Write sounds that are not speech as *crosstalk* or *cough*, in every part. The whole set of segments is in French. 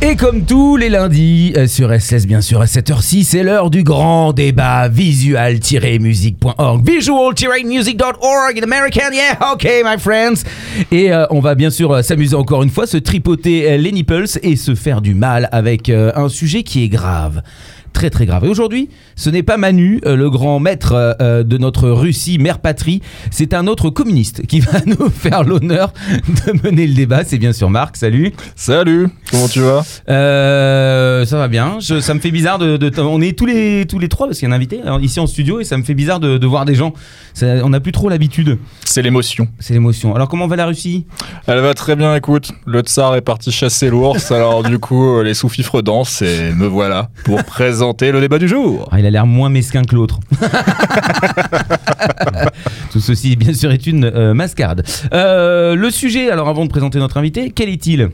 Et comme tous les lundis euh, sur SS bien sûr à 7h06, c'est l'heure du grand débat visual-music.org visual-music.org in American, yeah, ok my friends. Et euh, on va bien sûr euh, s'amuser encore une fois, se tripoter euh, les nipples et se faire du mal avec un sujet qui est grave très très grave. Et aujourd'hui, ce n'est pas Manu, euh, le grand maître euh, euh, de notre Russie, mère patrie, c'est un autre communiste qui va *laughs* nous faire l'honneur de mener le débat. C'est bien sûr Marc, salut. Salut, comment tu vas? Euh, ça va bien. Je- ça me fait bizarre de, de- On est tous les tous les trois parce qu'il y a un invité alors, ici en studio et ça me fait bizarre de, de voir des gens. Ça- on n'a plus trop l'habitude. C'est l'émotion. C'est l'émotion. Alors comment va la Russie? Elle va très bien, écoute. Le tsar est parti chasser l'ours, alors du coup, les sous-fifres dansent et me voilà pour présenter le débat du jour. Ah, Il a l'air moins mesquin que l'autre. *laughs* Tout ceci, bien sûr, est une euh, mascarade. Euh, le sujet, alors avant de présenter notre invité, quel est-il?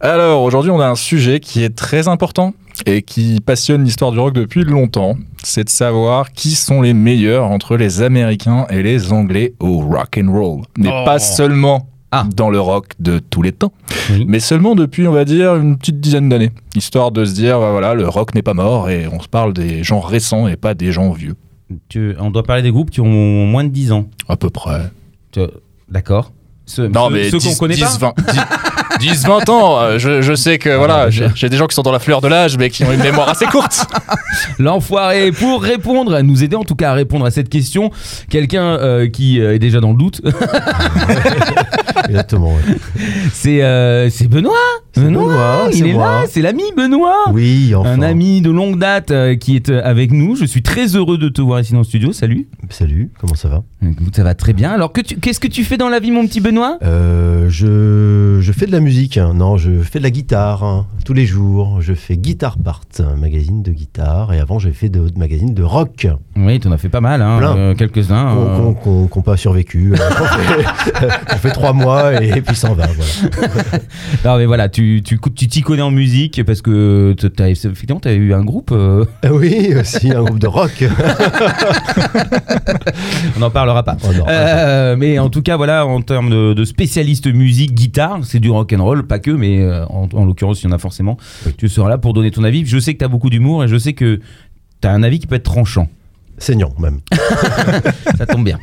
Alors, aujourd'hui, on a un sujet qui est très important et qui passionne l'histoire du rock depuis longtemps. C'est de savoir qui sont les meilleurs entre les Américains et les Anglais au rock and roll. Mais Oh. pas seulement Ah. dans le rock de tous les temps, Oui. mais seulement depuis, on va dire, une petite dizaine d'années. Histoire de se dire, bah voilà, le rock n'est pas mort et on se parle des gens récents et pas des gens vieux. Tu- On doit parler des groupes qui ont moins de 10 ans. À peu près. D'accord Non, mais ceux 10, qu'on connaît 10, pas 20, 10, *laughs* 10, 20 ans, euh, je, je sais que voilà, j'ai des gens qui sont dans la fleur de l'âge, mais qui ont une mémoire assez courte. *laughs* L'enfoiré pour répondre, à nous aider en tout cas à répondre à cette question, quelqu'un euh, qui euh, est déjà dans le doute, *laughs* Exactement. ouais. c'est euh, c'est Benoît. C'est Benoît, Benoît, il c'est est moi. là, c'est l'ami Benoît. Oui, enfin. Un ami de longue date euh, qui est avec nous. Je suis très heureux de te voir ici dans le studio. Salut. Salut, comment ça va? Ça va très bien. Alors, qu'est-ce que tu fais dans la vie, mon petit Benoît? Euh, je, je fais de la musique. hein. Non, je fais de la guitare hein, tous les jours. Je fais Guitar Part, un magazine de guitare. Et avant, j'ai fait de, de magazines de rock Oui, tu en as fait pas mal, hein, euh, quelques-uns. qu'on euh. qu'on- pas survécu. euh, qu'on fait, *laughs* trois mois et, puis s'en va. Voilà. *laughs* Non, mais voilà, tu t'y connais en musique parce que tu as, effectivement, tu as eu un groupe. euh, Oui, aussi un groupe de rock. *laughs* on n'en parlera pas. Oh non, Euh, mais en tout cas, voilà, en termes de, de spécialiste musique, guitare, c'est du rock pas que, mais euh, en, en l'occurrence, il y en a forcément. Oui. Tu seras là pour donner ton avis. Je sais que tu as beaucoup d'humour et je sais que tu as un avis qui peut être tranchant. Saignant même. *laughs* Ça tombe bien.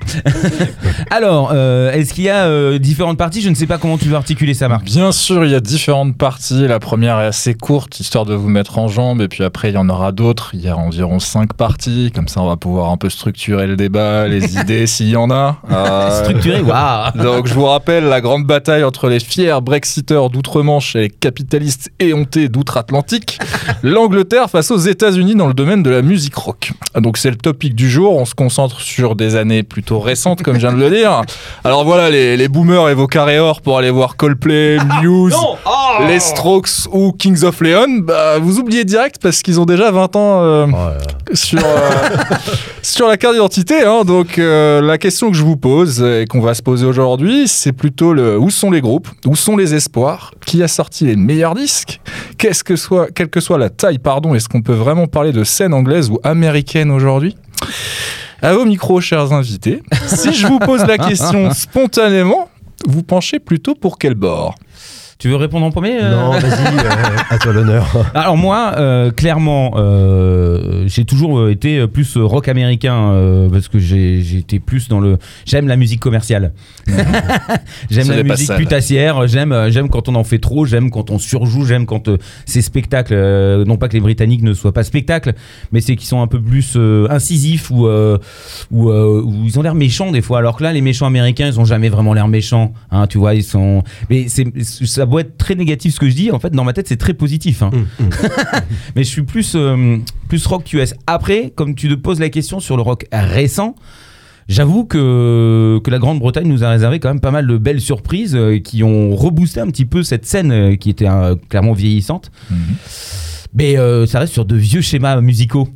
Alors, euh, est-ce qu'il y a euh, différentes parties? Je ne sais pas comment tu veux articuler ça, Marc. Bien sûr, il y a différentes parties. La première est assez courte, histoire de vous mettre en jambe, et puis après, il y en aura d'autres. Il y a environ cinq parties. Comme ça, on va pouvoir un peu structurer le débat, les *laughs* idées, s'il y en a. Euh, Structuré, waouh Donc je vous rappelle la grande bataille entre les fiers Brexiteurs d'outre-Manche et les capitalistes éhontés d'outre-Atlantique, l'Angleterre face aux États-Unis dans le domaine de la musique rock. Donc c'est le topic du jour, on se concentre sur des années plutôt récentes comme je viens de le dire. Alors voilà les, les boomers et vos carrés or pour aller voir Coldplay, Muse, les Strokes ou Kings of Leon, bah, vous oubliez direct parce qu'ils ont déjà 20 ans euh, Oh sur, euh, *laughs* sur la carte d'identité. hein. donc euh, la question que je vous pose et qu'on va se poser aujourd'hui, c'est plutôt le où sont les groupes, où sont les espoirs, qui a sorti les meilleurs disques, qu'est-ce que soit, quelle que soit la taille, pardon, est-ce qu'on peut vraiment parler de scène anglaise ou américaine aujourd'hui? À vos micros, chers invités, si je vous pose la question *laughs* spontanément, vous penchez plutôt pour quel bord? Tu veux répondre en premier euh Non, vas-y, euh, à toi l'honneur. *laughs* Alors moi, euh, clairement, euh, j'ai toujours été plus rock américain euh, parce que j'ai été plus dans le. J'aime la musique commerciale. *laughs* j'aime la musique putassière. J'aime j'aime quand on en fait trop. J'aime quand on surjoue. J'aime quand euh, ces spectacles. euh, non pas que les Britanniques ne soient pas spectacles, mais c'est qu'ils sont un peu plus euh, incisifs ou euh, ou euh, ils ont l'air méchants des fois. Alors que là, les méchants américains, ils ont jamais vraiment l'air méchants. Hein, tu vois, ils sont. Mais c'est ça doit être très négatif ce que je dis. En fait, dans ma tête, c'est très positif. Hein. Hum, hum. *laughs* Mais je suis plus, euh, plus rock US. Après, comme tu te poses la question sur le rock récent, j'avoue que, que la Grande-Bretagne nous a réservé quand même pas mal de belles surprises euh, qui ont reboosté un petit peu cette scène euh, qui était euh, clairement vieillissante. Mais euh, ça reste sur de vieux schémas musicaux.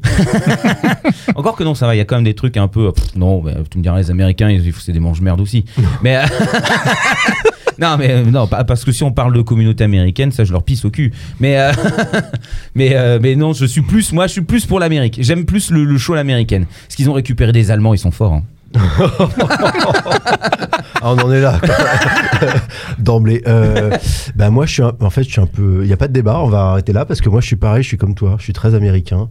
*laughs* Encore que non, ça va, il y a quand même des trucs un peu. pff, non, bah, tu me diras, les Américains, ils- c'est des mange-merdes aussi. Mais. *laughs* Non, mais euh, non, parce que si on parle de communauté américaine, ça je leur pisse au cul. Mais euh, *laughs* mais euh, mais non, je suis plus, moi, je suis plus pour l'Amérique. J'aime plus le, le show l'américaine. Parce qu'ils ont récupéré des Allemands, ils sont forts. hein. Ah, on en est là. *laughs* D'emblée. Euh, bah moi, je suis un- en fait, je suis un peu. Il n'y a pas de débat. On va arrêter là parce que moi, je suis pareil. Je suis comme toi. Je suis très américain.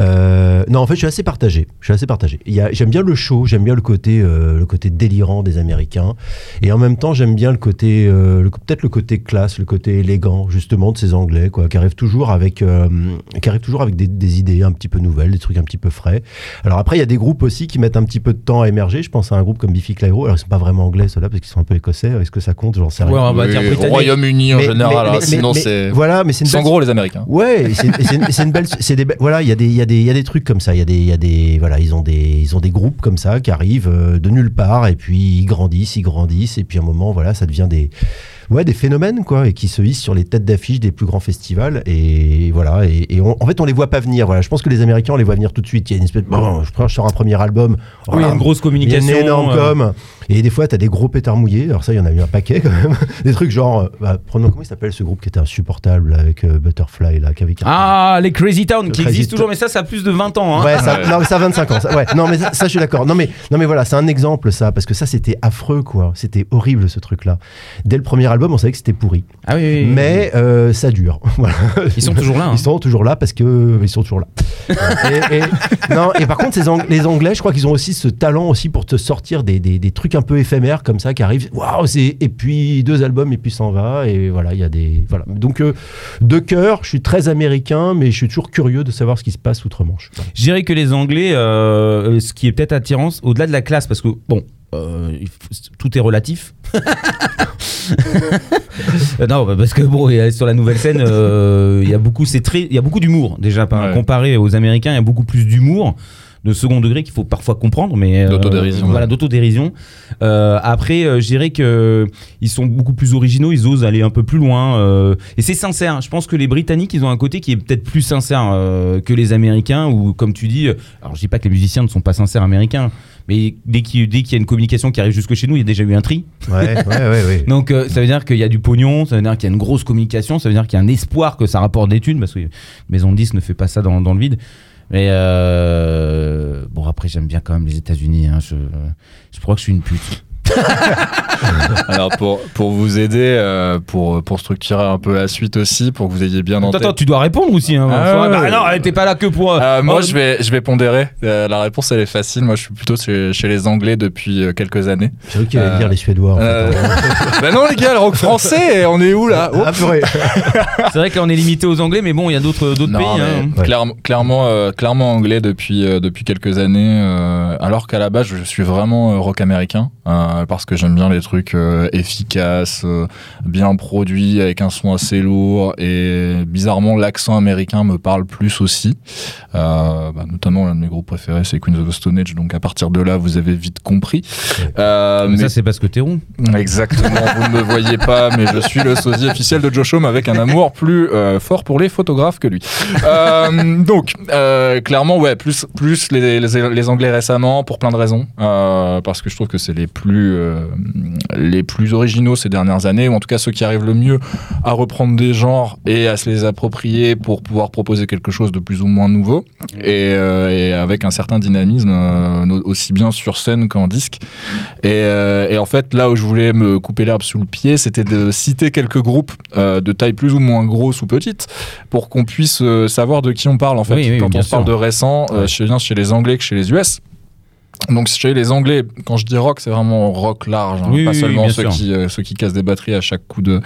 Euh, non, en fait, je suis assez partagé. Je suis assez partagé. Y J'aime bien le show. J'aime bien le côté, euh, le côté délirant des Américains. Et en même temps, j'aime bien le côté, euh, peut-être le côté classe, le côté élégant, justement, de ces Anglais, quoi, qui arrivent toujours avec, qui arrivent toujours avec des, des idées un petit peu nouvelles, des trucs un petit peu frais. Alors après, il y a des groupes aussi qui mettent un petit peu de temps à émerger. Je pense à un groupe comme Biffy Clyro. Alors ils sont pas vraiment anglais ceux-là parce qu'ils sont un peu écossais. Est-ce que ça compte? J'en sais rien. Ouais, on va dire. Royaume-Uni en Mais- général, mais- mais- sinon mais- c'est. Voilà, mais c'est Ils une sont belle- gros les Américains. Ouais, *laughs* c'est une, belle, c'est des, be- voilà, il y a des, il y a des, il y a des, trucs comme ça. Il y a des, il y a des, voilà, ils ont des, ils ont des groupes comme ça qui arrivent euh, de nulle part et puis ils grandissent, ils grandissent et puis à un moment, voilà, ça devient des, ouais, des phénomènes quoi, et qui se hissent sur les têtes d'affiche des plus grands festivals et voilà. Et, et on- en fait, on les voit pas venir. Voilà, je pense que les Américains, on les voit venir tout de suite. Il y a une espèce, de- bon, je prends, je sors un premier album. Oui, une grosse Il y a communication. une énorme euh, com. Et des fois, tu as des gros pétards mouillés. Alors, ça, il y en a eu un paquet quand même. *laughs* Des trucs genre. euh, bah, prenons, comment il s'appelle ce groupe qui était insupportable avec euh, Butterfly, là, qui avait Ah, les Crazy Town qui Crazy existent toujours, mais ça, ça a plus de 20 ans. Hein. Ouais, ça, *laughs* non, ça a 25 ans. ça- ouais, non, mais ça, ça, je suis d'accord. Non mais, non, mais voilà, c'est un exemple, ça, parce que ça, c'était affreux, quoi. C'était horrible, ce truc-là. Dès le premier album, on savait que c'était pourri. Ah oui, oui, oui. Mais euh, ça dure. *laughs* Voilà. Ils sont toujours là. hein. Ils sont toujours là parce que ils sont toujours là. et, et- non, et par contre, ces Ang- les Anglais, je crois qu'ils ont aussi ce talent aussi pour te sortir des, des- des trucs un peu éphémères comme ça qui arrivent. Waouh, c'est et puis deux albums et puis s'en va et voilà, il y a des voilà. Donc euh, de cœur, je suis très américain, mais je suis toujours curieux de savoir ce qui se passe outre-Manche. Voilà. Je dirais que les Anglais, euh, ce qui est peut-être attirant, au-delà de la classe, parce que bon, euh, tout est relatif. *laughs* Non, parce que bon, sur la nouvelle scène, euh, il y a beaucoup, c'est très, il y a beaucoup d'humour déjà. par- Ouais. Comparé aux Américains, il y a beaucoup plus d'humour de second degré qu'il faut parfois comprendre, mais euh, D'autodérision, Voilà, ouais. d'autodérision. Euh, après, euh, je dirais que ils sont beaucoup plus originaux, ils osent aller un peu plus loin, euh, et c'est sincère. Je pense que les Britanniques, ils ont un côté qui est peut-être plus sincère euh, que les Américains, ou comme tu dis, alors je dis pas que les musiciens ne sont pas sincères américains, mais dès qu'il y a une communication qui arrive jusque chez nous, il y a déjà eu un tri. Ouais, ouais, *laughs* ouais, ouais. Donc euh, ça veut dire qu'il y a du pognon, ça veut dire qu'il y a une grosse communication, ça veut dire qu'il y a un espoir que ça rapporte des thunes, parce que Maison de 10 ne fait pas ça dans, dans le vide. Mais euh, bon, après, j'aime bien quand même les États-Unis. hein, je, je crois que je suis une pute. *laughs* Alors pour, pour vous aider, euh, pour, pour structurer un peu la suite aussi, pour que vous ayez bien en Attends, tête. attends, tu dois répondre aussi. Hein, Ah ouais, bah ouais. non, elle était pas là que pour. euh, Euh, moi, oh, je vais, je vais pondérer. Euh, la réponse, elle est facile. Moi, je suis plutôt chez, chez les Anglais depuis euh, quelques années. J'ai cru qu'il allait Euh, dire les Suédois. En fait. Euh, *laughs* ben non, les gars, le rock français, on est où là? Oh. Ah, purée. *laughs* C'est vrai qu'on est limité aux Anglais, mais bon, il y a d'autres d'autres Non, pays. mais hein. Ouais. clairement, clairement, euh, clairement anglais depuis, euh, depuis quelques années, euh, alors qu'à la base, je suis vraiment euh, rock américain, euh, parce que j'aime bien les trucs euh, efficaces, euh, bien produits, avec un son assez lourd, et bizarrement, l'accent américain me parle plus aussi. Euh, bah, notamment, l'un de mes groupes préférés, c'est Queens of the Stone Age, donc à partir de là, vous avez vite compris. Euh, Mais mais ça, c'est parce que t'es rond. Exactement, vous ne me voyez pas, mais je suis le sosie officiel de Joe Homme avec un amour plus euh, fort pour les photographes que lui. Euh, donc, euh, clairement, ouais, plus, plus les, les, les Anglais récemment, pour plein de raisons, euh, parce que je trouve que c'est les plus, euh, les plus originaux ces dernières années, ou en tout cas ceux qui arrivent le mieux à reprendre des genres et à se les approprier pour pouvoir proposer quelque chose de plus ou moins nouveau, et, euh, et avec un certain dynamisme, euh, aussi bien sur scène qu'en disque. Et, et en fait, là où je voulais me couper l'herbe sous le pied, c'était de citer quelques groupes de taille plus ou moins grosse ou petite pour qu'on puisse savoir de qui on parle en fait. Oui, oui, Quand on parle de récent, euh, chez, bien chez les Anglais que chez les US. Donc chez les Anglais, quand je dis rock, c'est vraiment rock large, hein, Oui, pas oui, seulement ceux sûr. qui, euh, ceux qui cassent des batteries à chaque coup de,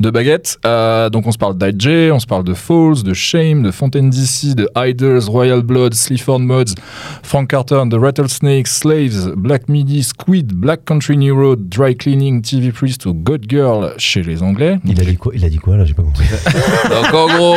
de baguette. Euh, donc on se parle d'IJ, on se parle de Falls, de Shame, de Fontaine DC, de Iders, Royal Blood, Sleaford Mods, Frank Carter the Rattlesnakes, Slaves, Black Midi, Squid, Black Country New Road, Dry Cleaning, TV Priest ou God Girl chez les Anglais. Il a dit quoi Il a dit quoi là J'ai pas compris. *laughs* Donc en gros,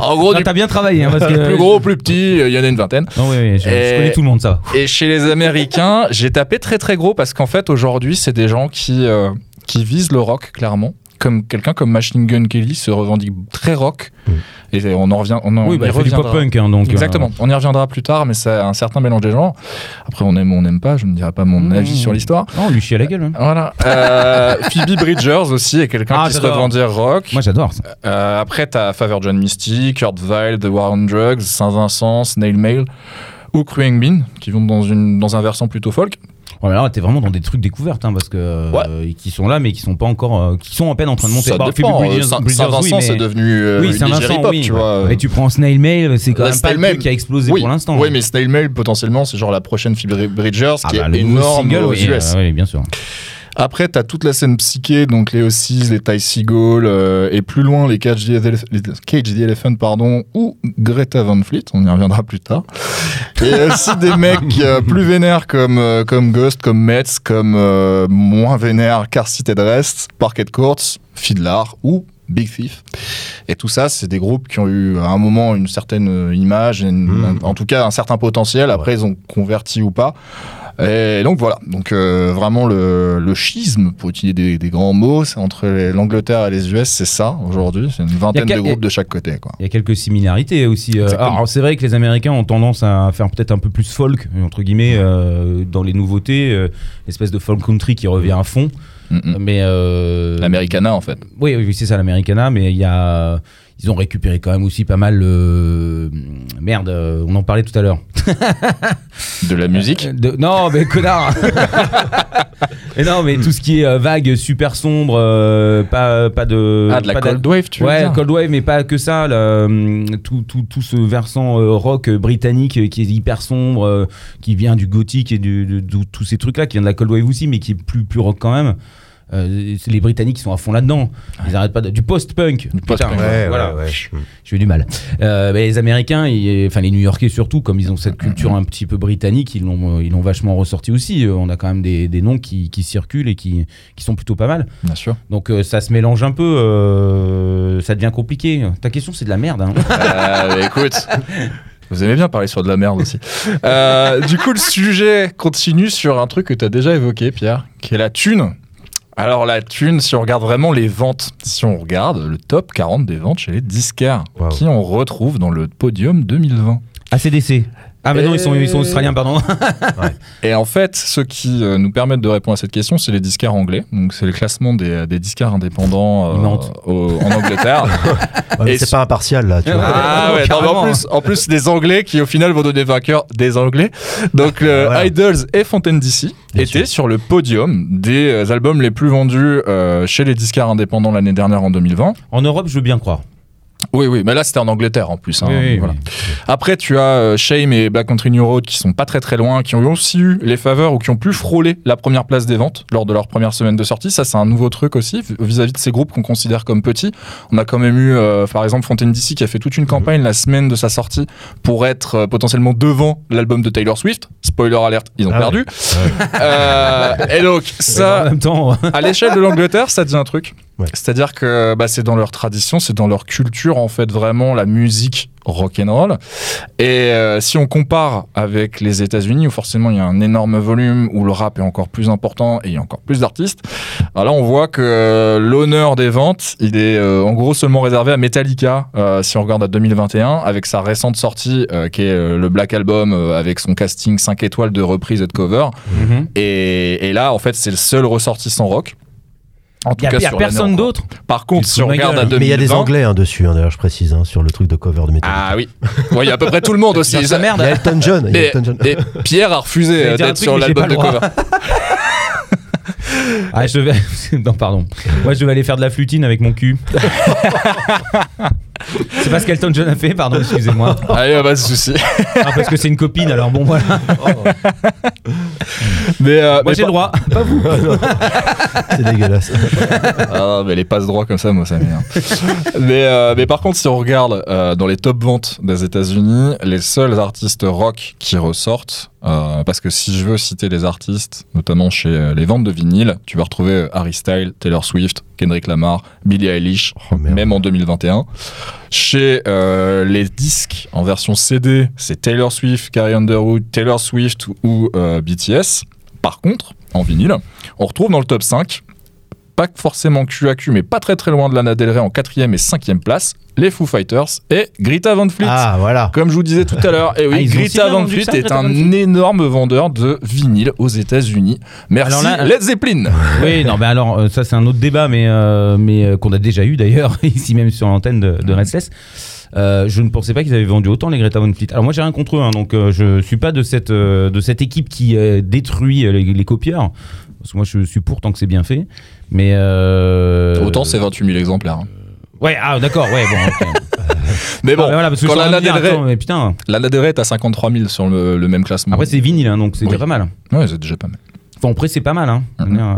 en gros du T'as bien travaillé, hein, *laughs* parce que. plus gros plus petit, euh, il y en a une vingtaine. Non, oui, oui, je, connais tout le monde, ça. Et chez les Américains, j'ai tapé très très gros parce qu'en fait aujourd'hui c'est des gens qui, euh, qui visent le rock clairement comme quelqu'un comme Machine Gun Kelly se revendique très rock. Mm. Et on en revient, on en Oui, bah, il fait du reviendra. pop-punk, hein, donc. euh, Exactement, on y reviendra plus tard, mais c'est un certain mélange des genres. Après, on aime ou on n'aime pas, je ne dirai pas mon Mmh. avis sur l'histoire. Oh, on lui chie à la gueule. hein. Voilà. Euh, *laughs* Phoebe Bridgers aussi est quelqu'un Ah, qui se revendique rock. Moi, j'adore ça. Euh, après, t'as Favor John Misty, Kurt Vile, The War on Drugs, Saint-Vincent, Snail Mail ou Crewing Bean, qui vont dans, une, dans un versant plutôt folk. Ouais, mais là, t'es vraiment dans des trucs découvertes, hein, parce que euh, qui sont là, mais qui sont pas encore, euh, qui sont à peine en train de monter. Ça Bah, Saint-Vincent, oui, mais- c'est devenu euh, oui, Saint-Vincent, oui. tu vois. Et tu prends Snail Mail, c'est quand même pas le truc qui a explosé oui. pour l'instant. Oui, mais Snail Mail, potentiellement, c'est genre la prochaine Phoebe Bridgers, Ah qui bah, est énorme single, aux US. euh, oui, bien sûr. Après, t'as toute la scène psyché, donc les Ossis, les Ty Seagull, euh, et plus loin, les Cage the, Elef- les Cage the Elephant, pardon, ou Greta Van Fleet, on y reviendra plus tard. Et aussi des mecs euh, plus vénères comme, euh, comme Ghost, comme Metz, comme euh, moins vénères Car Seated Rest, Parquet Courts, Fiddlar ou Big Thief. Et tout ça, c'est des groupes qui ont eu à un moment une certaine euh, image, une- Mmh. en tout cas un certain potentiel. Après, ils ont converti ou pas. Et donc voilà, donc euh, vraiment le, le schisme, pour utiliser des, des grands mots, c'est entre l'Angleterre et les US, c'est ça aujourd'hui. C'est une vingtaine de groupes de chaque côté. Quoi. Il y a quelques similarités aussi. euh, alors c'est vrai que les Américains ont tendance à faire peut-être un peu plus folk entre guillemets euh, dans les nouveautés, euh, espèce de folk country qui revient à fond. Mm. Mais L'Americana en fait. Oui, oui, c'est ça, l'Americana, mais il y a. Ils ont récupéré quand même aussi pas mal. euh, Merde, euh, on en parlait tout à l'heure. *laughs* De la musique. Euh, de- Non, mais connard *laughs* Mais non, mais tout ce qui est euh, vague, super sombre, euh, pas, pas de. Ah, de la pas Cold Wave, tu veux Ouais, dire Cold Wave, mais pas que ça. là, tout, tout, tout ce versant rock britannique qui est hyper sombre, qui vient du gothique et du- de, de- tous ces trucs-là, qui vient de la Cold Wave aussi, mais qui est plus, plus rock quand même. Euh, les Britanniques sont à fond là-dedans. Ils arrêtent pas de- du post-punk. Du post-punk, Putain, Ouais, voilà. ouais, ouais. J'ai eu du mal. Euh, mais les Américains, ils- enfin les New-Yorkais surtout, comme ils ont cette culture un petit peu britannique, ils l'ont, ils l'ont vachement ressorti aussi. Euh, On a quand même des, des noms qui, qui circulent et qui, qui sont plutôt pas mal. Bien sûr. Donc euh, ça se mélange un peu, ça devient compliqué. Ta question, c'est de la merde. Hein. *laughs* Mais écoute. Vous aimez bien parler sur de la merde aussi. Euh, du coup, le sujet continue sur un truc que tu as déjà évoqué, Pierre, qui est la thune. Alors, la thune, si on regarde vraiment les ventes, si on regarde le top 40 des ventes chez les disquaires, Wow. qui on retrouve dans le podium 2020. ACDC. Ah mais non, ils sont, ils sont Et- australiens, pardon. *laughs* Et en fait, ce qui euh, nous permettent de répondre à cette question, c'est les disquaires anglais. Donc, c'est le classement des, des disquaires indépendants euh, au- en Angleterre. *laughs* Ouais, Et c'est pas impartial là, tu *laughs* vois. Ah ouais, non, en plus, en plus des Anglais qui au final vont donner vainqueur des Anglais. Donc Voilà. Idols et Fontaine DC Bien étaient sûr. sur le podium des euh, albums les plus vendus euh, chez les disquaires indépendants l'année dernière en 2020. En Europe, je veux bien croire. Oui, oui, mais là c'était en Angleterre en plus. hein, Oui, voilà. oui. Après, tu as euh, Shame et Black Country New Road qui sont pas très très loin, qui ont aussi eu les faveurs ou qui ont pu frôler la première place des ventes lors de leur première semaine de sortie. Ça, c'est un nouveau truc aussi vis-à-vis de ces groupes qu'on considère comme petits. On a quand même eu, euh, par exemple, Fontaine DC qui a fait toute une campagne la semaine de sa sortie pour être euh, potentiellement devant l'album de Taylor Swift. Spoiler alert, ils ont Ah perdu. Et donc, *laughs* en ça, même temps, à l'échelle de l'Angleterre, ça dit un truc. Ouais. C'est-à-dire que bah, c'est dans leur tradition, c'est dans leur culture, en fait, vraiment la musique rock'n'roll. Et euh, si on compare avec les États-Unis, où forcément il y a un énorme volume, où le rap est encore plus important et il y a encore plus d'artistes, alors là on voit que euh, l'honneur des ventes, il est euh, en gros seulement réservé à Metallica, euh, si on regarde à 2021, avec sa récente sortie, euh, qui est euh, le Black Album, euh, avec son casting 5 étoiles de reprise et de cover. Mhm. Et, et là, en fait, c'est le seul ressortissant rock. En il n'y a, y a sur personne d'autre. Par contre, si on regarde à gueule. 2020... Mais il y a des Anglais hein, dessus, hein, d'ailleurs, je précise, hein, sur le truc de cover de métal. Ah oui. Ouais, Il y a à peu près tout le monde aussi. Il y merde. a Elton John. y a Elton John. et Pierre a refusé euh, d'être sur l'album de cover. *laughs* Ah, je vais. *laughs* non, pardon. Moi, je vais aller faire de la flutine avec mon cul. *laughs* c'est pas ce qu'Elton John a fait, pardon, excusez-moi. Allez, pas de souci. Ah, parce que c'est une copine, alors bon, voilà. *laughs* Mais, euh, Moi, j'ai le droit. Pas vous. *laughs* C'est dégueulasse. Ah mais les passes droits comme ça, moi, ça m'énerve. mais, euh, mais par contre, si on regarde euh, dans les top ventes des États-Unis, les seuls artistes rock qui ressortent, euh, parce que si je veux citer les artistes, notamment chez euh, les ventes de vinyle, tu vas retrouver Harry Styles, Taylor Swift, Kendrick Lamar, Billie Eilish, Oh, même en 2021. Chez euh, les disques en version CD, c'est Taylor Swift, Carrie Underwood, Taylor Swift ou euh, BTS. Par contre, en vinyle, on retrouve dans le top 5 pas forcément QAQ, mais pas très très loin de Lana Del Rey en quatrième et cinquième place, les Foo Fighters et Greta Van Fleet. Ah, voilà. Comme je vous disais tout à l'heure, et oui, *laughs* Ah, Greta Van Fleet ça, est un Fleet énorme vendeur de vinyle aux États-Unis. Merci Alors là, Led Zeppelin. *laughs* Oui, non, mais alors euh, ça c'est un autre débat, mais euh, mais euh, qu'on a déjà eu d'ailleurs *laughs* ici même sur l'antenne de, de Restless. Euh, je ne pensais pas qu'ils avaient vendu autant les Greta Van Fleet. Alors moi j'ai rien contre eux, hein, donc je suis pas de cette de cette équipe qui détruit les, les copieurs. Parce que moi je suis pour tant que c'est bien fait. Mais euh, Autant c'est 28 000 exemplaires. hein. Ouais, ah d'accord, ouais, bon. *laughs* Mais bon, Ah, mais voilà, parce que quand Lana de me Del dire, Rey, attends, mais putain. Lana Del Rey est à 53 000 sur le, le même classement. Après c'est vinyle, hein, donc c'est Oui. déjà pas mal. Ouais, c'est déjà pas mal. Enfin après c'est pas mal. Hein. Euh,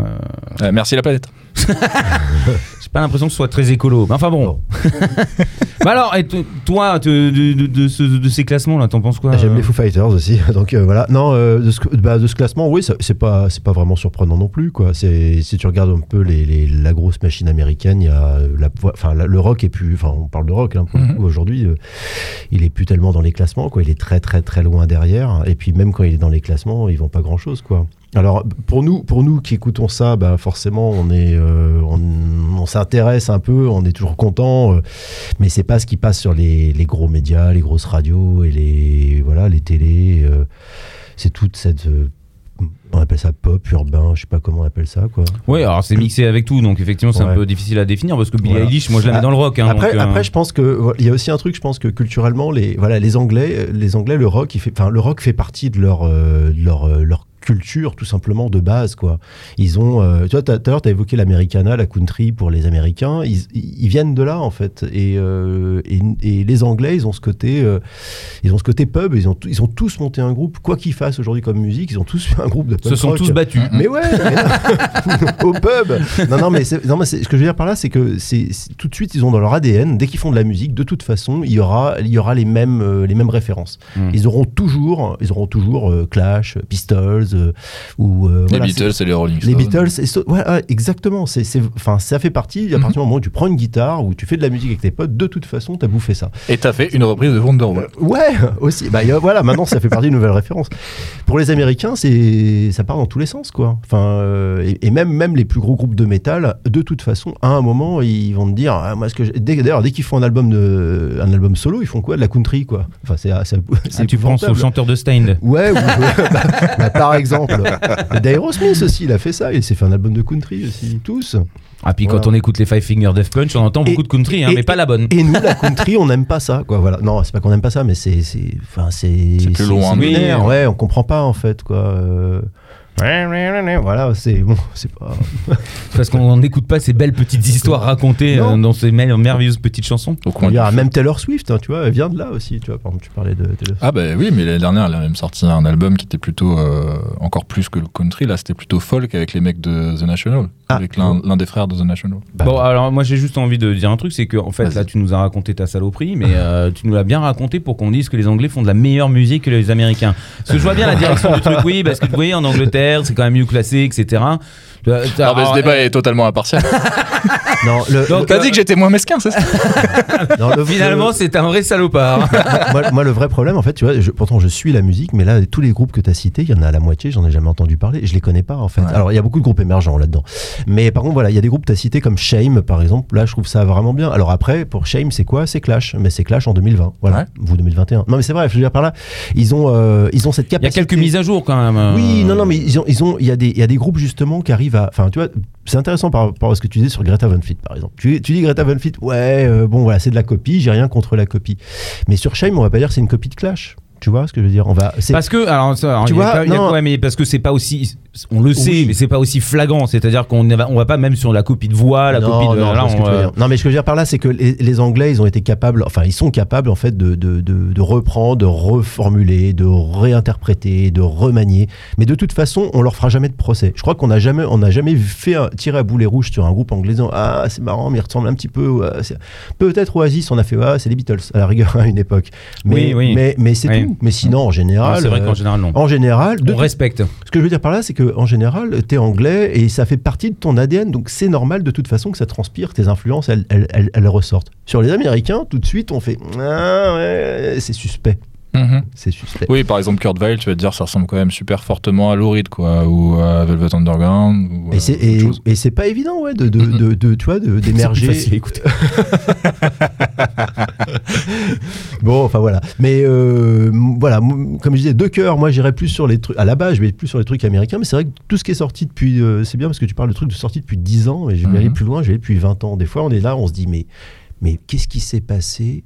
Euh, merci la planète. *laughs* Pas l'impression que ce soit très écolo. Mais enfin bon. *laughs* bah alors, et toi, te- de, de- de ce- de ces classements-là, t'en penses quoi J'aime euh les Foo Fighters aussi, *laughs* donc euh, voilà. Non, euh, de, ce, bah, de ce classement, oui, ça- c'est pas, c'est pas vraiment surprenant non plus, quoi. C'est, si tu regardes un peu les, les- la grosse machine américaine, il y a la, voix- enfin, la- le rock est plus, enfin, on parle de rock hein, pour le Mhm. coup aujourd'hui, euh, il est plus tellement dans les classements, quoi. Il est très, très, très loin derrière. Et puis même quand il est dans les classements, ils vont pas grand chose, quoi. Alors pour nous, pour nous qui écoutons ça, bah forcément on est, euh, on, on s'intéresse un peu, on est toujours content, euh, mais c'est pas ce qui passe sur les, les gros médias, les grosses radios et les voilà les télés. euh, c'est toute cette, euh, on appelle ça pop urbain, je sais pas comment on appelle ça quoi. Ouais, alors c'est mixé avec tout, donc effectivement c'est un peu difficile à définir parce que Billie Voilà. Eilish, moi je la mets Ah, dans le rock. hein, après, donc, euh, après, je pense que il y a aussi un truc. Je pense que culturellement, les voilà, les Anglais, les Anglais, le rock, il fait, enfin, le rock fait partie de leur, euh, de leur, euh, leur culture tout simplement de base quoi. Ils ont, euh, tu vois, tout à l'heure tu as évoqué l'Americana, la country pour les Américains. Ils, ils viennent de là en fait. Et, euh, et, et les Anglais, ils ont ce côté, euh, ils ont ce côté pub. Ils ont, ils ont tous monté un groupe, quoi qu'ils fassent aujourd'hui comme musique, ils ont tous fait un groupe de punk se sont rock. tous battus. Mais ouais, mais *laughs* au pub. Non, non, mais, non, mais ce que je veux dire par là, c'est que c'est tout de suite, ils ont dans leur ADN, dès qu'ils font de la musique, de toute façon, il y aura, il y aura les mêmes, euh, les mêmes références. Mm. Ils auront toujours, ils auront toujours Clash, Pistols ou euh, Les voilà, Beatles et les Rolling c'est- Les Stones. Beatles, et so- exactement. C'est, enfin, ça fait partie. À Mhm. partir du moment où tu prends une guitare ou tu fais de la musique avec tes potes, de toute façon, t'as bouffé ça. Et t'as fait une reprise de Wonderwall. Ouais, *laughs* aussi. Bah, voilà, maintenant ça fait partie d'une nouvelle référence. Pour les Américains, c'est ça part dans tous les sens, quoi. Enfin, euh, et, et même même les plus gros groupes de métal, de toute façon, à un moment, ils vont te dire, ah, moi, ce que d'ailleurs, dès qu'ils font un album de un album solo, ils font quoi, de la country, quoi. Enfin, c'est *laughs* c'est Ah, tu penses au chanteur de Stained Ouais, ou- *laughs* bah, bah, par exemple. *laughs* D'Aerosmith aussi, il a fait ça. Il s'est fait un album de country aussi, tous. Ah, puis quand on écoute les Five Finger Death Punch, on entend beaucoup Et- de country, hein, et- mais pas la bonne. Et nous, la country, on n'aime pas ça, quoi. Voilà. Non, c'est pas qu'on n'aime pas ça, mais c'est, c'est, enfin, c'est, C'est plus loin, c'est oui. ouais, on comprend pas en fait, quoi. Euh, Voilà, c'est bon, c'est pas. *laughs* Parce qu'on n'écoute pas ces belles petites histoires racontées euh, dans ces mer- merveilleuses petites chansons. Au coin Il y a même Taylor Swift, hein, tu vois, elle vient de là aussi, tu vois. Par exemple, tu parlais de Taylor Swift. Ah bah oui, mais l'année dernière, elle a même sorti un album qui était plutôt euh, encore plus que le country. Là, c'était plutôt folk avec les mecs de The National, Ah. avec l'un des frères de The National. Bah, bon, alors moi j'ai juste envie de dire un truc, c'est que en fait là tu nous as raconté ta saloperie, mais euh, tu nous l'as bien raconté pour qu'on dise que les Anglais font de la meilleure musique que les Américains. Parce que je vois bien la *laughs* direction du truc, oui, parce que vous voyez en Angleterre c'est quand même mieux classé, etc. Euh, t'as- Ah bah ce débat est totalement impartial. *laughs* non, le, Donc, T'as euh, dit que j'étais moins mesquin, c'est ça *laughs* non, le- Finalement, le- c'est un vrai salopard. *laughs* moi, moi, le vrai problème, en fait, tu vois, je- pourtant je suis la musique, mais là, tous les groupes que tu as cités, il y en a la moitié, j'en ai jamais entendu parler, je les connais pas, en fait. Ouais. Alors, il y a beaucoup de groupes émergents là-dedans. Mais par contre, voilà, il y a des groupes que tu as cités comme Shame, par exemple. Là, je trouve ça vraiment bien. Alors après, pour Shame, c'est quoi? C'est Clash. Mais c'est Clash en 2020. Voilà. Ouais. Vous, 2021. Non, mais c'est vrai, je veux dire par là, ils ont, euh, ils ont cette Il y a capacité. quelques mises à jour quand même. euh. Oui, non, non, mais ils ont, ils ont, il y a des, il y a des groupes justement qui arrivent enfin, tu vois, c'est intéressant par rapport à ce que tu disais sur Greta Van Fleet, par exemple. Tu, tu dis Greta Van Fleet, ouais, euh, bon, voilà, c'est de la copie, j'ai rien contre la copie. Mais sur Shame, on va pas dire que c'est une copie de Clash. Tu vois ce que je veux dire? On va, Parce que, alors, ça, alors, Tu vois, pas- a- non. ouais, mais parce que c'est pas aussi, on le sait, Oui. mais c'est pas aussi flagrant. C'est-à-dire qu'on ne va, on va pas même sur la copie de voix, la non, copie de. non, là, on, euh. Non, mais ce que je veux dire par là, c'est que les, les Anglais, ils ont été capables, enfin, ils sont capables, en fait, de, de, de, de reprendre, de reformuler, de réinterpréter, de remanier. Mais de toute façon, on leur fera jamais de procès. Je crois qu'on n'a jamais, on n'a jamais fait un, tirer à boulet rouge sur un groupe anglais. en disant, Ah, c'est marrant, mais il ressemble un petit peu. c'est- Peut-être Oasis, on a fait, ah, c'est les Beatles, à la rigueur, *laughs* à une époque. Mais, Oui, oui. mais, mais c'est Oui. tout. Mais sinon, en général. ah, c'est vrai euh, qu'en général, non. en général, de on respecte. ce que je veux dire par là, c'est que en général, t'es anglais et ça fait partie de ton ADN, donc c'est normal de toute façon que ça transpire, tes influences, elles, elles, elles- elles ressortent. Sur les Américains, tout de suite, on fait ah ouais, c'est suspect. Mhm. C'est suspect. Oui, par exemple, Kurt Weill, tu vas te dire, ça ressemble quand même super fortement à Lou Reed, quoi, ou à Velvet Underground. Ou, Et c'est euh, et, c'est pas évident ouais de de, Mhm. de, de- tu vois *laughs* C'est d'émerger facile à écouter. *laughs* Bon, enfin voilà. Mais euh, voilà, comme je disais, deux cœurs. Moi, j'irais plus sur les trucs. À la base, je vais plus sur les trucs américains. Mais c'est vrai que tout ce qui est sorti depuis. euh, c'est bien parce que tu parles de trucs de sorti depuis 10 ans. Et je vais Mhm. aller plus loin. Je vais aller depuis 20 ans. Des fois, on est là, on se dit, mais, mais qu'est-ce qui s'est passé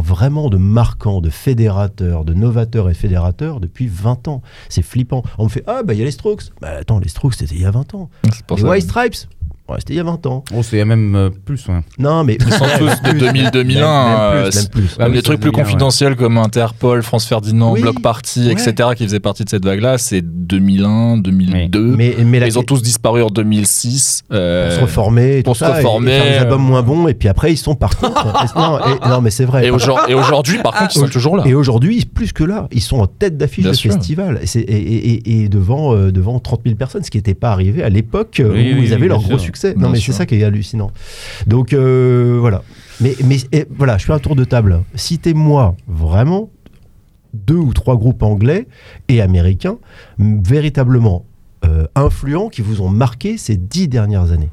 vraiment de marquant, de fédérateur, de novateur et fédérateur depuis 20 ans C'est flippant. On me fait, ah, bah, il y a les Strokes. Bah, attends, les Strokes, c'était il y a 20 ans. Les. White Stripes Ouais, c'était il y a 20 ans. Oh, c'est même euh, plus, ouais. Non, mais. Ils sont *laughs* tous de 2000, 2001. Même, euh, même plus, même plus. Ah Même des ça, trucs plus bien, ouais. confidentiels comme Interpol, France Ferdinand, Oui, Block Party, ouais. etc., qui faisaient partie de cette vague-là, c'est 2001, 2002. Mais, mais la- Ils ont tous disparu en 2006. euh, pour se reformer, et pour tout se ça, et- reformer, et, faire des euh. albums moins bons, et puis après ils sont par contre. *laughs* et- non, et- non, mais c'est vrai. Et aujourd- et aujourd'hui, par contre, ils sont toujours là. Et aujourd'hui, plus que là, ils sont en tête d'affiche de sûr. festival. Et, et- et- et devant, euh, devant 30 000 personnes, ce qui n'était pas arrivé à l'époque euh, Oui, où oui, ils avaient oui, leur gros sûr. Succès. Bien non, mais c'est ça qui est hallucinant. Donc euh, voilà. Mais, mais et voilà, je fais un tour de table. Citez-moi vraiment deux ou trois groupes anglais et américains véritablement euh, influents qui vous ont marqué ces dix dernières années.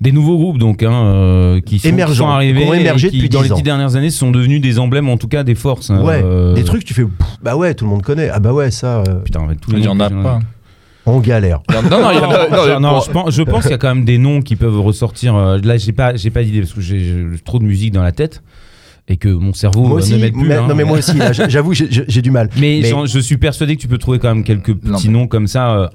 Des nouveaux groupes donc hein, euh, qui sont, Émergents, qui sont arrivés qui ont émergé et qui depuis dans 10 les dix dernières années sont devenus des emblèmes en tout cas des forces. Ouais, euh, des trucs, tu fais, pff, bah ouais, tout le monde connaît. Ah bah ouais, ça, euh, Putain, avec tous les Il y en a pas. On galère. Non, non, a- non, Non, non, pour- je pense, je pense qu'il y a quand même des noms qui peuvent ressortir. euh, Là, j'ai pas, j'ai pas d'idée parce que j'ai j'ai trop de musique dans la tête et que mon cerveau moi aussi, ne m'aide plus. mais- hein. non mais moi aussi, j'avoue, j'ai- du mal. Mais, je suis persuadé que tu peux trouver quand même quelques Non, petits mais- noms comme ça euh,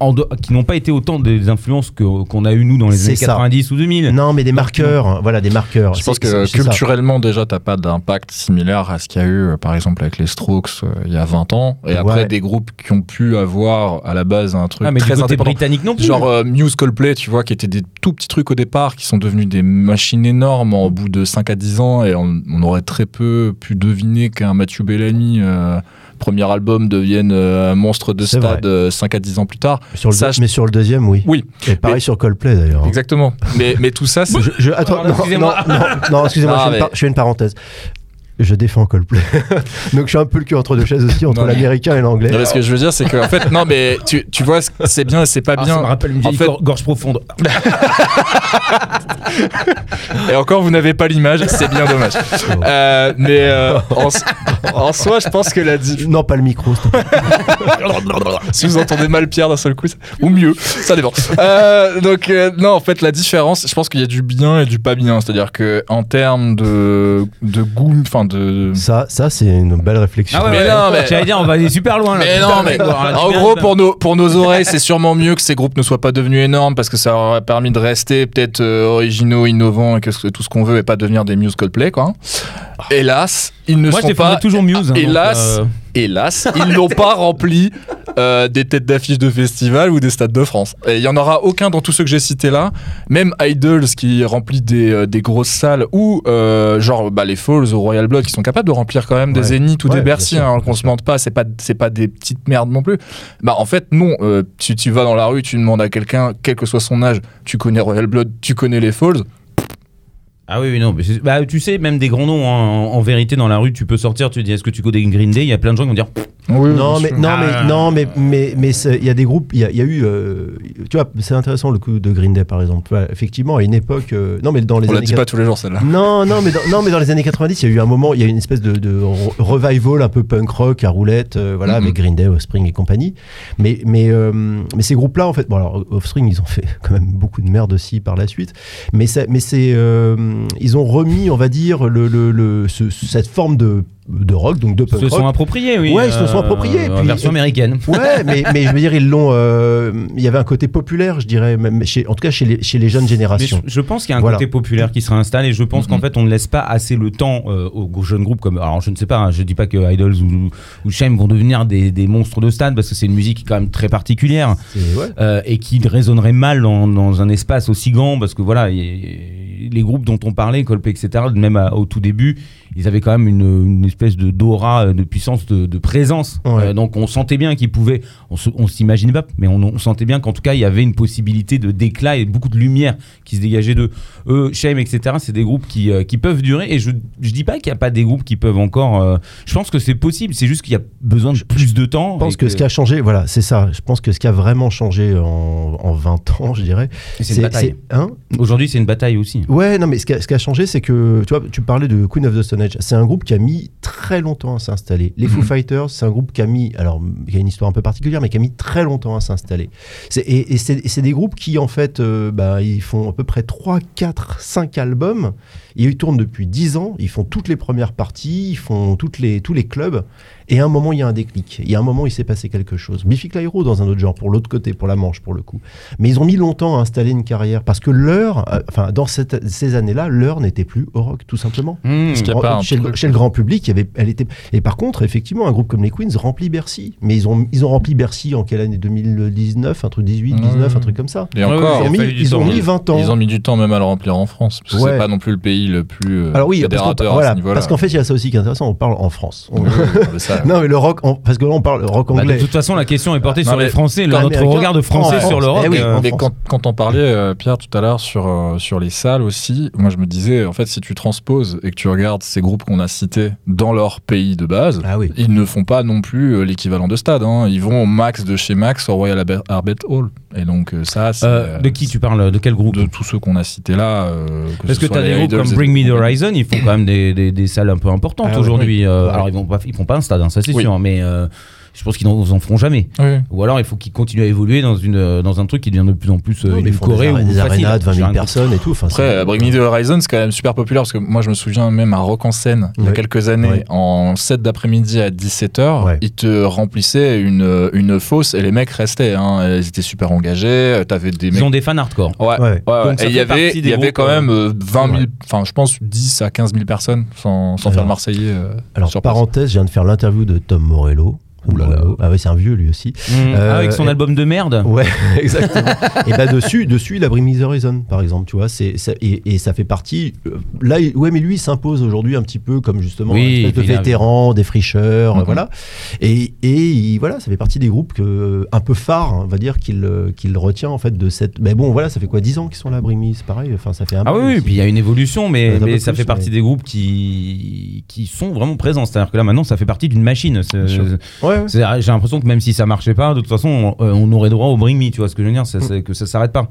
qui n'ont pas été autant des influences que- qu'on a eu nous dans les années ça. 90 ou 2000. Non, mais des marqueurs, voilà, des marqueurs. Je pense que c'est ça. culturellement, déjà, t'as pas d'impact similaire à ce qu'il y a eu, euh, par exemple, avec les Strokes euh, il y a 20 ans. Et après, des groupes qui ont pu avoir à la base un truc Ah, mais du très côté indépendant. britannique non plus. Genre euh, Muse Coldplay, tu vois, qui étaient des tout petits trucs au départ, qui sont devenus des machines énormes en bout de 5 à 10 ans, et on, on aurait très peu pu deviner qu'un Mathieu Bellamy, euh, premier album, devienne euh, un monstre de stade euh, 5 à 10 ans plus tard. Sur le Ça, Mais sur le deuxième, oui. Oui, Et pareil Mais- sur Coldplay d'ailleurs. exactement. mais, mais tout ça, c'est... Je, je- attends, non, excusez-moi. non, non, excusez-moi, Non, je fais une parenthèse. Je défends Coldplay. *laughs* Donc je suis un peu le cul entre deux chaises aussi, entre l'américain et l'anglais. Non, mais ce que je veux dire, c'est que en fait, non, mais tu, tu vois, c'est bien et c'est pas Ah, bien. ça me rappelle une En vieille fait- gor- gorge profonde. Et encore, vous n'avez pas l'image, c'est bien dommage. Euh, mais euh, en, en soi, je pense que la Non, pas le micro. *laughs* si vous entendez mal Pierre d'un seul coup, ou mieux, ça dépend. Euh, donc euh, non, en fait, la différence, je pense qu'il y a du bien et du pas bien. C'est-à-dire que en termes de de goût, enfin de Ça, ça c'est une belle réflexion. Ah ouais, Mais ouais, non, mais- J'allais dire, on va aller super loin là. Mais non, mais en gros, pour nos, pour nos oreilles, c'est sûrement mieux que ces groupes ne soient pas devenus énormes parce que ça aurait permis de rester peut-être euh, originaux, innovants et que ce- tout ce qu'on veut et pas devenir des Muse Coldplay, quoi. Hélas, ils ne Moi, sont pas. toujours Muse. hein, Hélas, donc, euh, Hélas, ils n'ont pas rempli euh, des têtes d'affiche de festival ou des stades de France. Et il y en aura aucun dans tous ceux que j'ai cités là. Même Idols qui remplit des, euh, des grosses salles ou euh, genre bah, les Falls au Royal Blood qui sont capables de remplir quand même des Ouais. Zénith ou Ouais, des Bercy, hein, qu'on se mente pas. C'est pas c'est pas des petites merdes non plus. Bah en fait non. Tu, tu vas dans la rue, tu demandes à quelqu'un, quel que soit son âge, tu connais Royal Blood, tu connais les Falls. Ah oui, oui, non. mais bah, tu sais, même des grands noms, hein, en, en vérité, dans la rue, tu peux sortir, tu dis est-ce que tu connais Green Day? Il y a plein de gens qui vont dire Non, mais, non, Ah. mais, non, mais, mais, mais il y a des groupes, il y a, il y a eu, euh, tu vois, c'est intéressant le coup de Green Day par exemple. Effectivement, à une époque, euh, non, mais dans les On la années dit pas tous les jours celle-là. Non, non, mais dans, non, mais dans les années 90, il y a eu un moment, il y a eu une espèce de, de re- revival un peu punk rock à roulette, euh, voilà, avec Green Day, Offspring et compagnie. Mais, mais, euh, mais ces groupes-là, en fait, bon, alors Offspring, ils ont fait *laughs* quand même beaucoup de merde aussi par la suite. Mais, ça, mais c'est, euh, ils ont remis, on va dire, le, le, le- ce- cette forme de, de rock, donc de punk se sont appropriés, oui. Ouais, ils se sont appropriés, En puis- version américaine. *laughs* Ouais, mais, mais je veux dire, ils l'ont. euh, Il y avait un côté populaire, je dirais, même chez, en tout cas chez les, chez les jeunes Mais je, générations. je pense qu'il y a un Voilà. côté populaire qui se réinstalle et je pense qu'en Mhm. fait on ne laisse pas assez le temps euh, aux jeunes groupes comme alors je ne sais pas hein, je dis pas que Idols ou, ou Shame vont devenir des, des monstres de stade parce que c'est une musique quand même très particulière ouais. euh, et qui résonnerait mal dans, dans un espace aussi grand parce que voilà y- les groupes dont on parlait Coldplay etc même à- au tout début ils avaient quand même une, une espèce de d'aura, euh, de puissance, de, de présence. Ouais. Euh, donc on sentait bien qu'ils pouvaient, on, on s'imaginait pas, mais on, on sentait bien qu'en tout cas il y avait une possibilité de d'éclat et beaucoup de lumière qui se dégageait d'eux. Eux, Shame, etc. C'est des groupes qui, euh, qui peuvent durer. Et je je dis pas qu'il n'y a pas des groupes qui peuvent encore. euh, je pense que c'est possible. C'est juste qu'il y a besoin de plus de temps. Je pense que ce qui a changé, voilà, c'est ça. Je pense que ce qui a vraiment changé en, en 20 ans, je dirais, c'est une bataille. hein? Aujourd'hui, c'est une bataille aussi. Ouais, non, mais ce qui, a, ce qui a changé, c'est que tu vois, tu parlais de Queen of the Stone Age. C'est un groupe qui a mis très longtemps à s'installer. Les Foo Mhm. Fighters, c'est un groupe qui a mis, alors, il y a une histoire un peu particulière, mais qui a mis très longtemps à s'installer. C'est- Et, et c'est et c'est des groupes qui, en fait, euh, bah, ils font à peu près 3, 4, 5 albums. Ils tournent depuis 10 ans. Ils font toutes les premières parties, ils font toutes les, tous les clubs. Et à un moment, il y a un déclic. Il y a un moment, il s'est passé quelque chose. Biffy Clyro dans un autre genre, pour l'autre côté, pour la Manche, pour le coup. Mais ils ont mis longtemps à installer une carrière parce que l'heure, euh, enfin, dans cette- ces années-là, l'heure n'était plus au rock, tout simplement. Mmh. Parce En- pas un chez, le, chez le grand public, il y avait, elle était. Et par contre, effectivement, un groupe comme les Queens remplit Bercy. Mais ils ont, ils ont rempli Bercy en quelle année? 2019, un truc 18, 19, un truc comme ça. Et encore, Ils ont mis, fallu du ils ont temps, mis oui. 20 ans. ils ont mis du temps même à le remplir en France. Parce que Ouais. c'est pas non plus le pays le plus euh, Alors oui, parce, qu'on- fédérateur à voilà, ce niveau-là. parce qu'en fait, il y a ça aussi qui est intéressant. On parle en France. On- ça- non, mais le rock, parce que là, on parle rock Bah, de anglais. toute façon, la question est portée Non, sur les Français, le- notre regard de en Français France. sur le rock. Eh oui, euh, Mais France. quand, quand on parlait, euh, Pierre, tout à l'heure sur, euh, sur les salles aussi, moi je me disais, en fait, si tu transposes et que tu regardes ces groupes qu'on a cités dans leur pays de base, Ah oui. ils ne font pas non plus euh, l'équivalent de stade. hein. Ils vont au max de chez Max au Royal Albert Hall. Et donc ça, c'est euh, de qui tu parles De quel groupe? de tous ceux qu'on a cités là. euh, que Parce ce que tu as des groupes comme Bring Me the Horizon, ils font quand même des, des, des salles un peu importantes Ah aujourd'hui. euh. Alors ils ils font pas un stade, hein, ça c'est Oui. sûr, mais euh, je pense qu'ils n'en en feront jamais. Oui. Ou alors il faut qu'ils continuent à évoluer dans une euh, dans un truc qui devient de plus en plus euh, une Corée des, ou des arénas de 20 J'ai 000 un- personnes et tout. Enfin, Après, c'est- euh, Bring Me the Horizon, c'est quand même super populaire parce que moi, je me souviens même à Rock en scène, il y a quelques années, en 7 d'après-midi à 17h, Ouais. ils te remplissaient une, une fosse et les mecs restaient. Hein. Ils étaient super engagés. T'avais des Ils mecs. ont des fans hardcore. Ouais, ouais. Donc Et il y avait, il y avait quand même euh, 20 000, Ouais. enfin, je pense 10 à 15 000 personnes sans, sans Alors- faire le Marseillais. euh, Alors, parenthèse, je viens de faire l'interview de Tom Morello. Ouh là là. Morello. Ah ouais, c'est un vieux lui aussi. Mmh. Euh, Ah, avec son et- album de merde. Ouais, *laughs* exactement. et bah dessus, dessus, il a Horizon, par exemple, tu vois. C'est ça- et, et ça fait partie. euh, là, il- ouais, mais lui, il s'impose aujourd'hui un petit peu comme justement Oui, espèce de vétéran, des fricheurs, euh, voilà. Et, et il- voilà, ça fait partie des groupes que, un peu phares, on va dire, qu'il euh, qu'il retient en fait de cette. Mais bon, voilà, ça fait quoi, 10 ans qu'ils sont là, c'est pareil. Enfin, ça fait un. Ah oui, puis il y a une évolution, mais, ça fait partie des groupes qui, qui sont vraiment présents. C'est-à-dire que là, maintenant, ça fait partie d'une machine. C'est-. Ouais, ouais. c'est- J'ai l'impression que même si ça marchait pas, de toute façon, on, euh, on aurait droit au Bring Me, tu vois ce que je veux dire C'est c'est que ça s'arrête pas.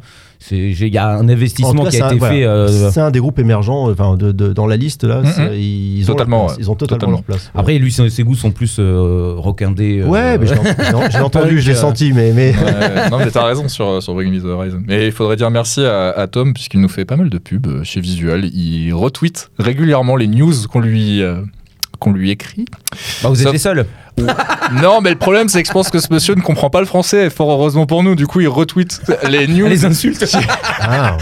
J'ai- Il y a un En investissement cas, qui a un- été voilà, fait. euh, C'est un des groupes émergents, enfin, de, de- dans la liste là. Mhm. c'est- Ils ont Totalement, leur place, ouais. Ils ont totalement, Totalement. leur place. ouais. Après, lui, ses, ses goûts sont plus euh, rockindés. euh, Ouais, mais l'ai entendu, je l'ai *laughs* Donc, euh, senti, mais, mais *laughs* Ouais, non, mais t'as raison sur, sur Bring Me the Horizon. Mais il faudrait dire merci à, à Tom, puisqu'il nous fait pas mal de pubs euh, chez Visual. Il retweet régulièrement les news qu'on lui, euh, qu'on lui écrit. Bah, vous êtes Sauf- les seuls. *laughs* Non, mais le problème, c'est que je pense que ce monsieur ne comprend pas le français, fort heureusement pour nous. Du coup, il retweet les news Les insultes. ah,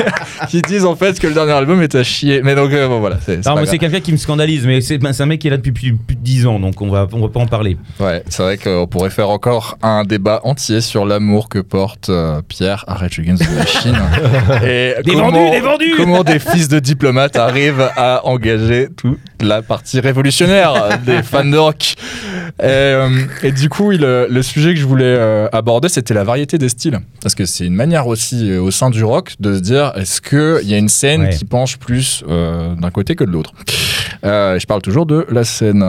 *laughs* qui disent en fait que le dernier album est à chier. Mais donc, euh, bon, voilà. C'est moi, c'est quelqu'un qui me scandalise, mais c'est ben, c'est un mec qui est là depuis plus, plus de 10 ans, donc on va, on va pas en parler. Ouais, c'est vrai qu'on pourrait faire encore un débat entier sur l'amour que porte euh, Pierre à Rage Against the Machine. Et Des comment, vendus, des vendus Comment des fils de diplomates arrivent à engager toute la partie révolutionnaire *laughs* des fans de rock. Et, euh, et du coup, il, euh, le sujet que je voulais euh, aborder, c'était la variété des styles. Parce que c'est une manière aussi euh, au sein du rock de se dire est-ce qu'il y a une scène Ouais. qui penche plus d'un côté que de l'autre? Je parle toujours de la scène.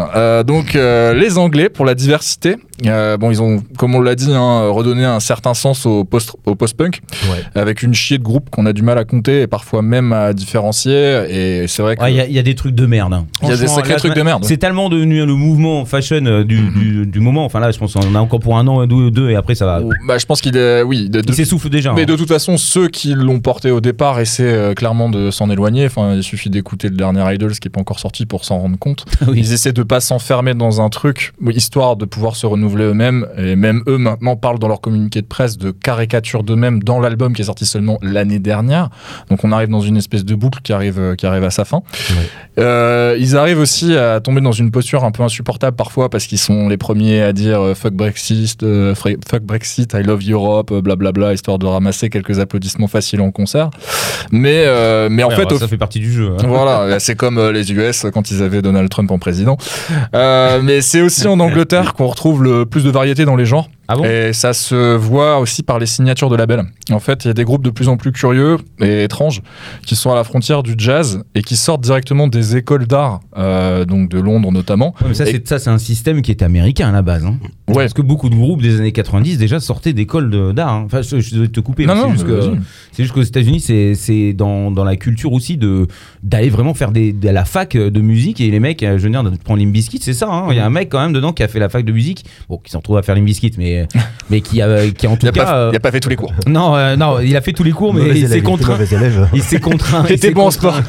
Donc, les Anglais, pour la diversité, euh, bon, ils ont, comme on l'a dit, hein, redonné un certain sens au post- au post-punk ouais. avec une chier de groupes qu'on a du mal à compter et parfois même à différencier. Et c'est vrai que. Ouais, Il y, a- il y a des trucs de merde. hein. Il y a des sacrés là, trucs de merde. C'est tellement devenu le mouvement fashion euh, du, Mhm. du, du moment. Enfin là, je pense qu'on a encore pour un an, deux, deux et après ça va. Bah, je pense qu'il est. Oui, de- de- Il s'essouffle déjà. mais hein. de toute façon, ceux qui l'ont porté au départ essaient euh, clairement de s'en éloigner. Enfin, il suffit d'écouter le dernier Idols qui n'est pas encore sorti pour s'en rendre compte. *laughs* Oui. Ils essaient de pas s'enfermer dans un truc, histoire de pouvoir se renouveler eux-mêmes. Et même eux, maintenant, parlent dans leur communiqué de presse de caricature d'eux-mêmes dans l'album qui est sorti seulement l'année dernière. Donc on arrive dans une espèce de boucle qui arrive, euh, qui arrive à sa fin. Euh, ils arrivent aussi à tomber dans une posture un peu insupportable parfois parce qu'ils sont les premiers à dire euh, fuck Brexit, euh, fuck Brexit, I love Europe, blablabla, histoire de ramasser quelques applaudissements faciles en concert. Mais, euh, mais en Ouais, fait, au ça fait partie du jeu. hein. voilà, *laughs* c'est comme les US quand ils avaient Donald Trump en président. Mais c'est aussi en *laughs* Angleterre qu'on retrouve le plus de variété dans les genres. Ah bon Et ça se voit aussi par les signatures de labels. En fait, il y a des groupes de plus en plus curieux et étranges qui sont à la frontière du jazz et qui sortent directement des écoles d'art, euh, donc de Londres notamment. Ouais, mais ça, Et- c'est ça, c'est un système qui était américain à la base. hein. Ouais. Parce que beaucoup de groupes des années 90 déjà sortaient d'écoles de- d'art. hein. Enfin, je, je suis désolé de te couper. Non, mais non, c'est juste, que- c'est juste qu'aux États-Unis, c'est c'est dans, dans la culture aussi de d'aller vraiment faire des, de la fac de musique. Et les mecs, euh, je veux dire, de prendre Limbiskit, c'est ça. hein. Il y a un mec quand même dedans qui a fait la fac de musique. Bon, qui s'en retrouve à faire Limbiskit, mais, mais qui, a, qui en tout Il n'a cas. pas, euh, il a pas fait tous les cours. non, euh, non, il a fait tous les cours, mais il s'est contraint. Il s'est contraint. Il il était s'est bon en contraint.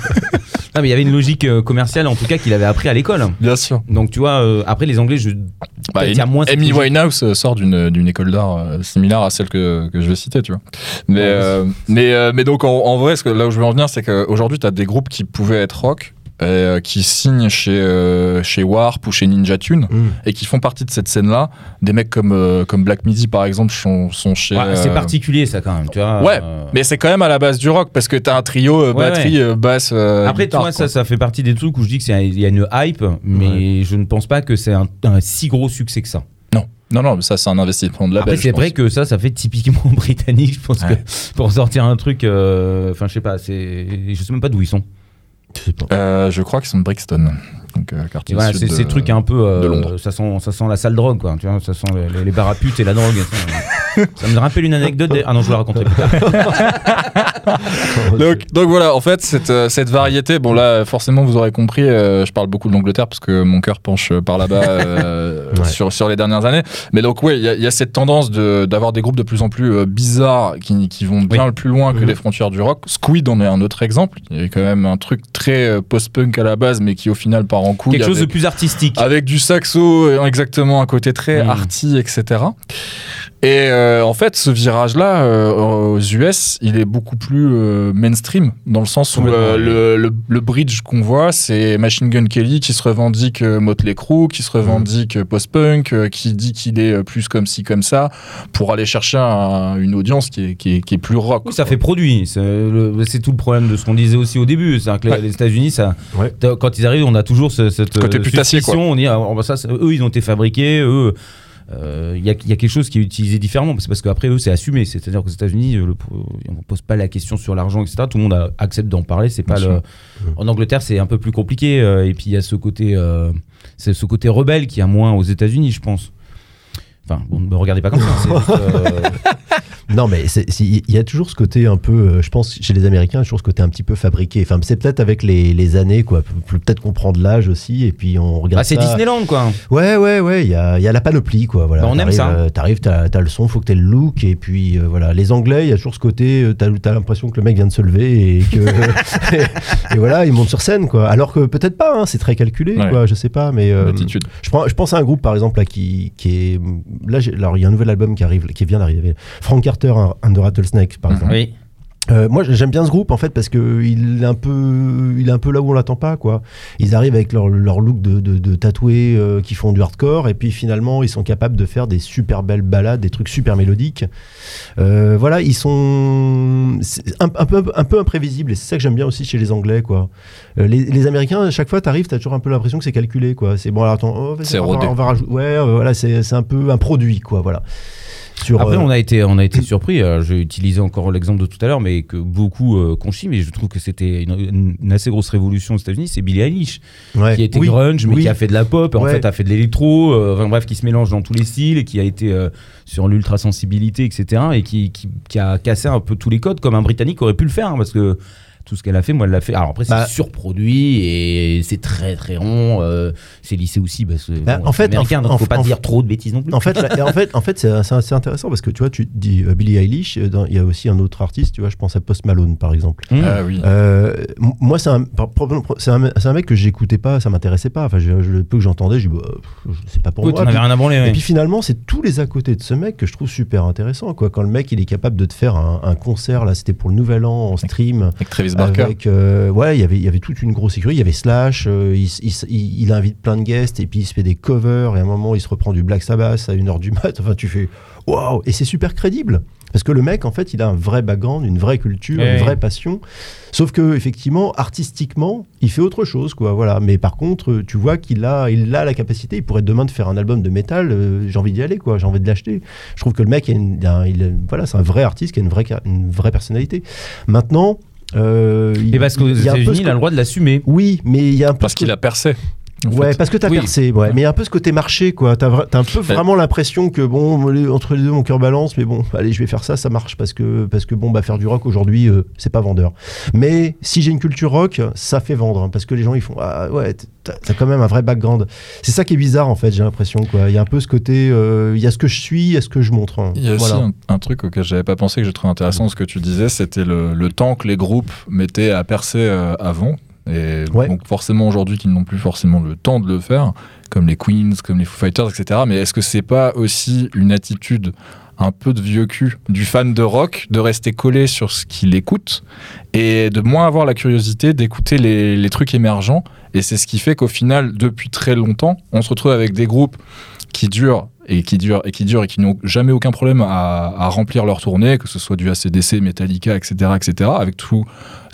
Non, mais il y avait une logique euh, commerciale en tout cas qu'il avait appris à l'école. Bien sûr. Donc tu vois, euh, après les Anglais, je. Bah, peut-être il y a moins Amy. Winehouse sort d'une d'une école d'art euh, similaire à celle que, que je vais citer, tu vois. Mais, Ouais, euh, mais, euh, mais donc en, en vrai, ce que, là où je veux en venir, c'est qu'aujourd'hui, tu as des groupes qui pouvaient être rock. Euh, qui signent chez, euh, chez Warp ou chez Ninja Tune Mm. et qui font partie de cette scène-là. Des mecs comme, euh, comme Black Midi, par exemple, sont, sont chez. Ouais, C'est euh, particulier ça quand même, tu vois. Ouais, euh, Mais c'est quand même à la base du rock parce que t'as un trio euh, Ouais, batterie, euh, basse. euh, Après, tu guitare, vois, quoi. ça, ça fait partie des trucs où je dis qu'il y a une hype, mais je ne pense pas que c'est un, un si gros succès que ça. Non, non, non, mais ça, c'est un investissement de la Après, c'est vrai que ça, ça fait typiquement *laughs* britannique. Je pense Ouais. que pour sortir un truc, euh, enfin, je sais pas, c'est, je sais même pas d'où ils sont. Je. Euh, je crois qu'ils sont de Brixton. Donc, euh, quartier voilà, c'est ces trucs un peu, euh, de Londres. ça sent, ça sent la sale drogue, quoi. Tu vois, ça sent les, les, les bars à putes et la drogue. Ça, *laughs* ça me rappelle une anecdote. des- Ah non, je vous la raconterai plus tard. *laughs* Donc, donc voilà, en fait, cette, euh, cette variété, bon là, forcément, vous aurez compris, euh, je parle beaucoup de l'Angleterre parce que mon cœur penche par là-bas euh, *laughs* Ouais. sur, sur les dernières années. Mais donc, oui, il y, a- il y a cette tendance de- d'avoir des groupes de plus en plus euh, bizarres qui, qui vont bien le plus loin que Mhm. les frontières du rock. Squid en est un autre exemple. Il y avait quand même un truc très euh, post-punk à la base, mais qui au final part en couille. Quelque chose de plus artistique. avec du saxo, euh, exactement, un côté très Mm. arty, etc. Et euh, en fait, ce virage-là, euh, aux US, il est beaucoup plus euh, mainstream, dans le sens où euh, le, le- le bridge qu'on voit, c'est Machine Gun Kelly qui se revendique euh, Motley Crue, qui se revendique euh, post-punk, euh, qui dit qu'il est plus comme ci, comme ça, pour aller chercher un- une audience qui est, qui est, qui est plus rock. Oui, ça fait produit. C'est tout le problème de ce qu'on disait aussi au début. C'est-à-dire que les- Ouais. les États-Unis, ça, Ouais. t'as- quand ils arrivent, on a toujours ce- cette Côté euh, putassier, quoi. On dit, ah, oh, bah, ça, eux, ils ont été fabriqués. Eux, euh, il y, a, il y a quelque chose qui est utilisé différemment. C'est parce qu'après, eux, c'est assumé. C'est-à-dire qu'aux États-Unis, euh, on ne pose pas la question sur l'argent, etc. Tout le monde a- accepte d'en parler. C'est pas le... En Angleterre, c'est un peu plus compliqué. euh, et puis, il y a ce côté, euh, c'est ce côté rebelle qui a moins aux États-Unis, je pense. Enfin, bon, ne me regardez pas comme ça. *laughs* Non, mais il y a toujours ce côté un peu, euh, je pense, chez les Américains, toujours ce côté un petit peu fabriqué. Enfin, c'est peut-être avec les, les années, quoi. Pe- Peut-être qu'on prend de l'âge aussi, et puis on regarde. ah, c'est. Disneyland, quoi. Ouais, ouais, ouais. Il y a, il y a la panoplie, quoi. Voilà. Bah, on aime ça. euh, T'arrives, t'as t'as le son, faut que t'aies le look, et puis euh, voilà. Les Anglais, il y a toujours ce côté, t'as as, l'impression que le mec vient de se lever et que *laughs* *laughs* et, voilà, il monte sur scène, quoi. Alors que peut-être pas. hein, c'est très calculé, Ouais. quoi. Je sais pas, mais. euh, je, prends, je pense à un groupe par exemple là qui, qui est là j'ai- alors il y a un nouvel album qui arrive qui vient d'arriver Frank Un, un de Rattlesnake par Mhm. exemple Oui. Euh, moi j'aime bien ce groupe en fait parce que il est un peu il est un peu là où on l'attend pas quoi ils arrivent avec leur, leur look de, de, de tatoués euh, qui font du hardcore et puis finalement ils sont capables de faire des super belles balades des trucs super mélodiques Euh, voilà ils sont un, un peu un peu imprévisibles et c'est ça que j'aime bien aussi chez les anglais quoi les, les Américains, à chaque fois, t'arrives, t'as toujours un peu l'impression que c'est calculé, quoi. C'est bon, alors attends, oh, on, va, on va rajouter. Ouais, voilà, c'est un peu un produit, quoi, voilà. Sur, Après, euh, on a été, on a été surpris. euh, J'ai utilisé encore l'exemple de tout à l'heure, mais que beaucoup euh, conchient, mais je trouve que c'était une, une- assez grosse révolution aux États-Unis. C'est Billie Eilish, ouais. qui a été Oui, grunge, mais oui. qui a fait de la pop, en fait, a fait de l'électro, euh, enfin bref, qui se mélange dans tous les styles, et qui a été euh, sur l'ultra sensibilité, etc., et qui, qui, qui a cassé un peu tous les codes, comme un Britannique aurait pu le faire, hein, parce que tout ce qu'elle a fait, moi, elle l'a fait. Alors après, c'est Bah- surproduit et c'est très très rond. euh, c'est lissé aussi parce que Bah, bon, en fait, américain, en- donc en- faut pas en- dire trop de bêtises non plus. En fait, là- et en fait, en fait, c'est intéressant parce que tu vois, tu dis euh, Billie Eilish, euh, dans- il y a aussi un autre artiste, tu vois, je pense à Post Malone par exemple. Mmh. Ah oui. Euh, moi, c'est un, un, un mec que j'écoutais pas, ça m'intéressait pas. Enfin, je, je- le peu que j'entendais, je dis, bah, c'est pas pour moi. Puis- rien à branler. Et puis finalement, c'est tous les à côté de ce mec que je trouve super intéressant. Quoi. Quand le mec, il est capable de te faire un, un concert, là, c'était pour le Nouvel An en stream. Avec Travis Barker. Avec, euh, ouais, il y avait- y avait toute une grosse sécurité. Il y avait Slash, euh, il, invite plein de guests et puis il se fait des covers. Et à un moment, il se reprend du Black Sabbath à 1h du mat. *laughs* Enfin, tu fais waouh! Et c'est super crédible. Parce que le mec, en fait, il a un vrai background, une vraie culture, une vraie passion. Sauf que, effectivement, artistiquement, il fait autre chose, quoi. Voilà. Mais par contre, tu vois qu'il a, il a la capacité. Il pourrait demain de faire un album de métal. euh, j'ai envie d'y aller, quoi. J'ai envie de l'acheter. Je trouve que le mec, a une- il a- il a- voilà, c'est un vrai artiste qui a une vraie, une vraie personnalité. Maintenant, euh, Et parce qu'aux États-Unis, il a le droit de l'assumer. oui, mais il y a un peu Parce ce qu'il a percé. Ouais, fait. parce que t'as Oui. percé, ouais. Mais il y a un peu ce côté marché, quoi. T'as t'as un peu Ouais. vraiment l'impression que, bon, entre les deux, mon cœur balance, mais bon, allez, je vais faire ça, ça marche. Parce que, parce que bon, bah, faire du rock aujourd'hui, euh, c'est pas vendeur. Mais si j'ai une culture rock, ça fait vendre. hein, parce que les gens, ils font, ah ouais, t'as quand même un vrai background. C'est ça qui est bizarre, en fait, j'ai l'impression, quoi. Il y a un peu ce côté, euh, il y a ce que je suis, il y a ce que je montre. hein. Il y a Voilà. aussi un, un truc auquel j'avais pas pensé que j'ai trouvé intéressant ce que tu disais, c'était le, le temps que les groupes mettaient à percer euh, avant. Et Ouais. donc forcément aujourd'hui qu'ils n'ont plus forcément le temps de le faire, comme les Queens, comme les Foo Fighters, etc. Mais est-ce que c'est pas aussi une attitude un peu de vieux cul du fan de rock de rester collé sur ce qu'il écoute et de moins avoir la curiosité d'écouter les, les trucs émergents? Et c'est ce qui fait qu'au final depuis très longtemps on se retrouve avec des groupes qui durent et qui durent et qui durent et qui n'ont jamais aucun problème à, à remplir leur tournée, que ce soit du ACDC, Metallica, etc., etc., avec toutes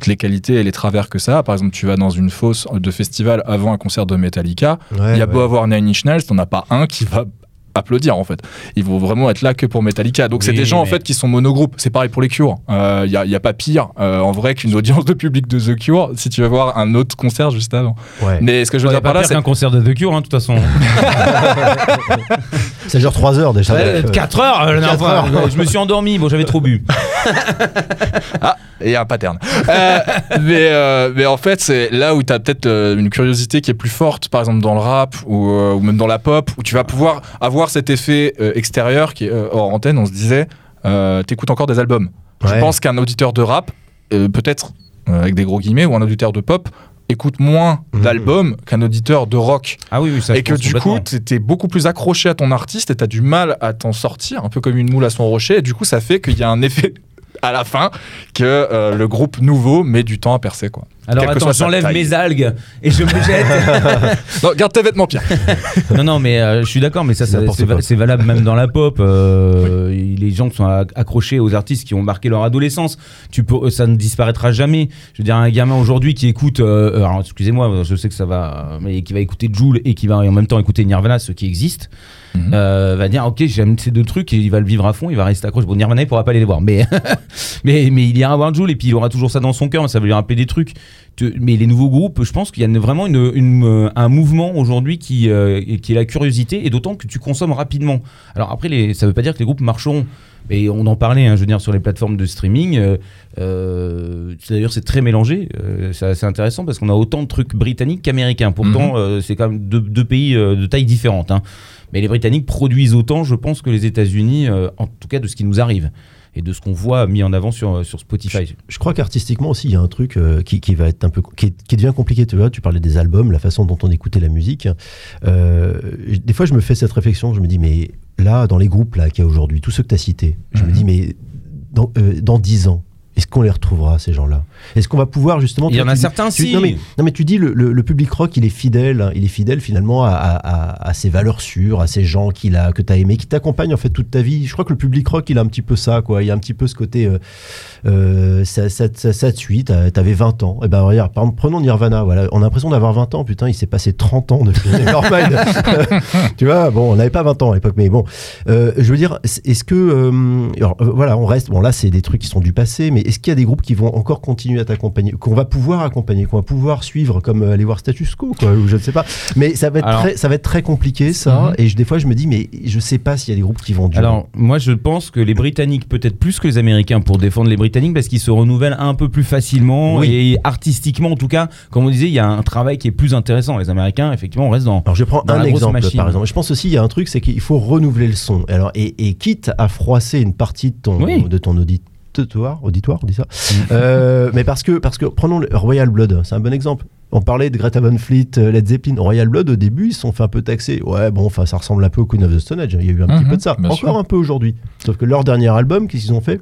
les qualités et les travers que ça a. Par exemple, tu vas dans une fosse de festival avant un concert de Metallica, Ouais, il y a ouais. beau avoir Nine Inch Nails, t'en as pas un qui va applaudir en fait. Ils vont vraiment être là que pour Metallica. Donc c'est des gens en fait qui sont monogroupes. C'est pareil pour les Cure. Il n'y a, y a pas pire euh, en vrai qu'une audience de public de The Cure si tu vas voir un autre concert juste avant. Ouais. Mais ce que je veux dire par là, c'est qu'un concert de The Cure, hein, de toute façon. *laughs* *laughs* Ça dure 3 heures déjà. Ouais, Donc, euh, 4 heures, euh, heures. Je me suis endormi, bon, j'avais trop bu. *laughs* Et un pattern. Euh, mais, euh, mais en fait, c'est là où tu as peut-être euh, une curiosité qui est plus forte, par exemple dans le rap ou, euh, ou même dans la pop, où tu vas pouvoir avoir cet effet euh, extérieur qui est euh, hors antenne. On se disait, euh, t'écoutes encore des albums. Je pense qu'un auditeur de rap, euh, peut-être euh, avec des gros guillemets, ou un auditeur de pop, écoute moins Mhm. d'albums qu'un auditeur de rock. Ah oui, oui, ça et que du coup, complètement. t'es beaucoup plus accroché à ton artiste et t'as du mal à t'en sortir, un peu comme une moule à son rocher. Et du coup, ça fait qu'il y a un effet *laughs* à la fin que euh, le groupe nouveau met du temps à percer. Quoi. Alors quelle que attends, j'enlève mes algues et je me jette. *laughs* Non, garde tes vêtements, Pierre. *laughs* non, non, mais euh, je suis d'accord, mais ça, C'est ça, valable même dans la pop. euh, Les gens sont acc- accrochés aux artistes qui ont marqué leur adolescence. Tu peux, euh, ça ne disparaîtra jamais. Je veux dire, un gamin aujourd'hui qui écoute, euh, alors excusez-moi, je sais que ça va, mais qui va écouter Joule et qui va en même temps écouter Nirvana, ce qui existe, Mhm. va dire ok, j'aime ces deux trucs et il va le vivre à fond, il va rester accroché. Bon, Nirvana, il pourra pas aller les voir, mais *laughs* mais mais il ira voir Joule et puis il aura toujours ça dans son cœur, ça va lui rappeler des trucs. Mais les nouveaux groupes, je pense qu'il y a vraiment une, une, euh, un mouvement aujourd'hui qui, euh, qui est la curiosité, et d'autant que tu consommes rapidement. Alors après, les, ça veut pas dire que les groupes marcheront. Mais on en parlait, hein, je veux dire, sur les plateformes de streaming. euh, D'ailleurs, c'est très mélangé. euh, c'est assez intéressant parce qu'on a autant de trucs britanniques qu'américains. Pourtant, euh, c'est quand même deux, deux pays de taille différente. hein. Mais les Britanniques produisent autant, je pense, que les États-Unis, en tout cas de ce qui nous arrive et de ce qu'on voit mis en avant sur, sur Spotify. Je crois qu'artistiquement aussi, il y a un truc euh, qui, qui va être un peu qui, devient compliqué. Tu vois, tu parlais des albums, la façon dont on écoutait la musique. Euh, des fois, je me fais cette réflexion. Je me dis, mais là, dans les groupes là qu'il y a aujourd'hui, tous ceux que tu as cités, je me Mhm. dis, mais dans, euh, dans 10 ans, est-ce qu'on les retrouvera ces gens-là? Est-ce qu'on va pouvoir justement Il y tu en a tu dis- certains, tu- si. Non mais, non mais tu dis le, le- le public rock il est fidèle, il est fidèle finalement à, à- à- à ses valeurs sûres, à ces gens qu'il a que t'as aimé, qui t'accompagnent en fait toute ta vie. Je crois que le public rock il a un petit peu ça quoi, il y a un petit peu ce côté euh, euh, ça, ça, ça, ça te suit, t'avais 20 ans. Et ben regarde, par exemple, prenons Nirvana, voilà, on a l'impression d'avoir 20 ans, putain, il s'est passé 30 ans depuis *laughs* Nevermind. *laughs* tu vois, bon, on n'avait pas 20 ans à l'époque, mais bon, Euh, je veux dire, est-ce que alors, voilà, on reste, bon là c'est des trucs qui sont du passé, mais est-ce qu'il y a des groupes qui vont encore continuer à t'accompagner, qu'on va pouvoir accompagner, qu'on va pouvoir suivre, comme euh, aller voir Status Quo, quoi, ou je ne sais pas. Mais ça va être Alors- très, ça va être très compliqué ça, Mhm. et je, des fois je me dis, mais je sais pas s'il y a des groupes qui vont durer. Alors, moi, je pense que les Britanniques, peut-être plus que les Américains, pour défendre les Britanniques, parce qu'ils se renouvellent un peu plus facilement Oui. et artistiquement, en tout cas, comme on disait, il y a un travail qui est plus intéressant. Les Américains, effectivement, on reste dans. Alors je prends un exemple machine. par exemple. Je pense aussi il y a un truc c'est qu'il faut renouveler le son. Alors et, et quitte à froisser une partie de ton Oui. de ton auditoire, auditoire, on dit ça. Euh, mais parce que parce que prenons le Royal Blood, c'est un bon exemple. On parlait de Greta Van Fleet, euh, Led Zeppelin, Royal Blood au début ils se sont fait un peu taxer. Ouais bon enfin ça ressemble un peu au Queen of the Stone Age. Il y a eu un petit Mhm, peu de ça. Encore sûr. un peu aujourd'hui. Sauf que leur dernier album qu'est-ce qu'ils ont fait?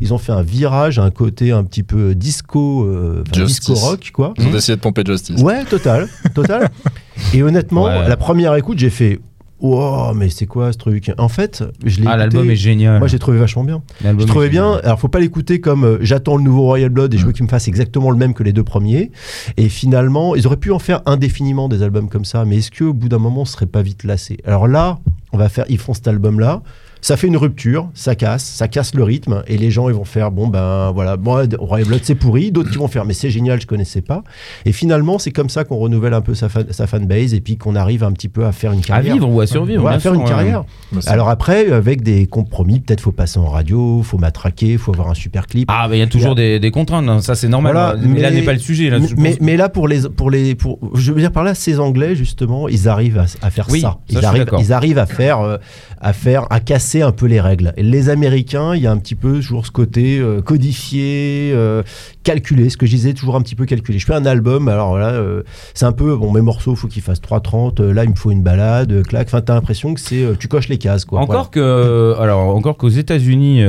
Ils ont fait un virage, un côté un petit peu disco, euh, disco rock quoi. Ils ont décidé de pomper Justice. Ouais, total, total. *laughs* Et honnêtement, Ouais. la première écoute, j'ai fait oh mais c'est quoi ce truc? En fait, je l'ai Ah, l'album est génial. Moi j'ai trouvé vachement bien. Je trouvais bien. Alors, faut pas l'écouter comme euh, j'attends le nouveau Royal Blood et je veux qu'il me fasse exactement le même que les deux premiers. Et finalement, ils auraient pu en faire indéfiniment des albums comme ça. Mais est-ce que au bout d'un moment, on serait pas vite lassé? Alors là, on va faire. Ils font cet album-là. Ça fait une rupture, ça casse, ça casse le rythme, et les gens ils vont faire bon ben voilà, moi Royal Blood c'est pourri, d'autres qui vont faire mais c'est génial, je connaissais pas. Et finalement c'est comme ça qu'on renouvelle un peu sa, fan, sa fanbase et puis qu'on arrive un petit peu à faire une À carrière. vivre ou à survivre. Ouais, à faire sûr, une ouais. carrière. Alors après, avec des compromis, peut-être faut passer en radio, faut matraquer, faut avoir un super clip. Ah, mais il y a toujours des, des contraintes, hein, ça c'est normal. Voilà, mais, là n'est pas le sujet. Là, mais, mais, mais là pour les pour les pour je veux dire par là ces Anglais justement ils arrivent à, à faire Oui, ça ils suis arrivent d'accord. ils arrivent à faire euh, à faire à casser un peu les règles. Et les Américains il y a un petit peu toujours ce côté euh, codifié euh, calculé ce que je disais toujours un petit peu calculé. Je fais un album alors là euh, c'est un peu bon mes morceaux faut qu'ils fassent 3.30 euh, là il me faut une balade clac. Enfin t'as l'impression que c'est tu coches les cases quoi. Encore Voilà. que, alors encore qu'aux États-Unis,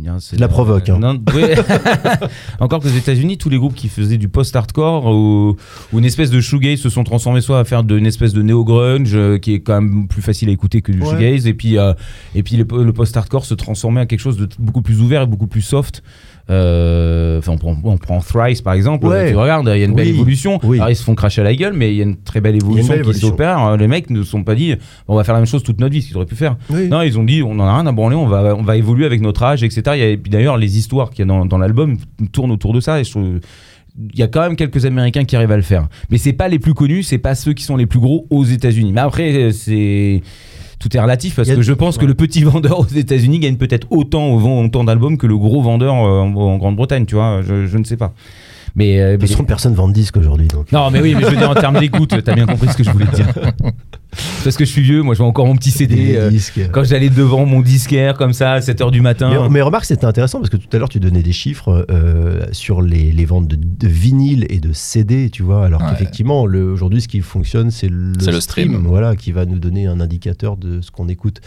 bien, c'est De la provoque, hein. Non, oui. *laughs* *laughs* encore qu'aux États-Unis, tous les groupes qui faisaient du post-hardcore ou, ou une espèce de shoegaze se sont transformés soit à faire de, une espèce de néo-grunge euh, qui est quand même plus facile à écouter que du Ouais. shoegaze, et puis euh, et puis le, le post-hardcore se transformait en quelque chose de beaucoup plus ouvert et beaucoup plus soft. Euh, Enfin, on prend, on prend Thrice par exemple. Ouais. Tu regardes, il y a une belle Oui. évolution. Oui. Alors, ils se font cracher à la gueule, mais il y a une très belle évolution belle qui s'opère. Les mecs ne se sont pas dit, on va faire la même chose toute notre vie, ce qu'ils auraient pu faire. Oui. Non, ils ont dit, on en a rien à branler, on va, on va évoluer avec notre âge, etc. Et puis d'ailleurs, les histoires qu'il y a dans, dans l'album tournent autour de ça. Et je trouve, il y a quand même quelques Américains qui arrivent à le faire. Mais c'est pas les plus connus, c'est pas ceux qui sont les plus gros aux États-Unis. Mais après, c'est tout est relatif parce que je pense que le petit *laughs* vendeur aux États-Unis gagne peut-être autant au d'albums que le gros vendeur euh, en, en Grande-Bretagne. Tu vois, je, je ne sais pas. Mais, euh, mais- personne vend de disques aujourd'hui non, mais oui, mais je veux dire en termes d'écoute, t'as bien compris ce que je voulais dire. *laughs* Parce que je suis vieux, moi je vois encore mon petit CD. euh, quand j'allais devant mon disquaire comme ça à 7h du matin. Mais, mais remarque, c'était intéressant parce que tout à l'heure, tu donnais des chiffres euh, sur les, les ventes de, de vinyle et de CD, tu vois. Alors Ouais. qu'effectivement, aujourd'hui, ce qui fonctionne, c'est le, stream. voilà, qui va nous donner un indicateur de ce qu'on écoute.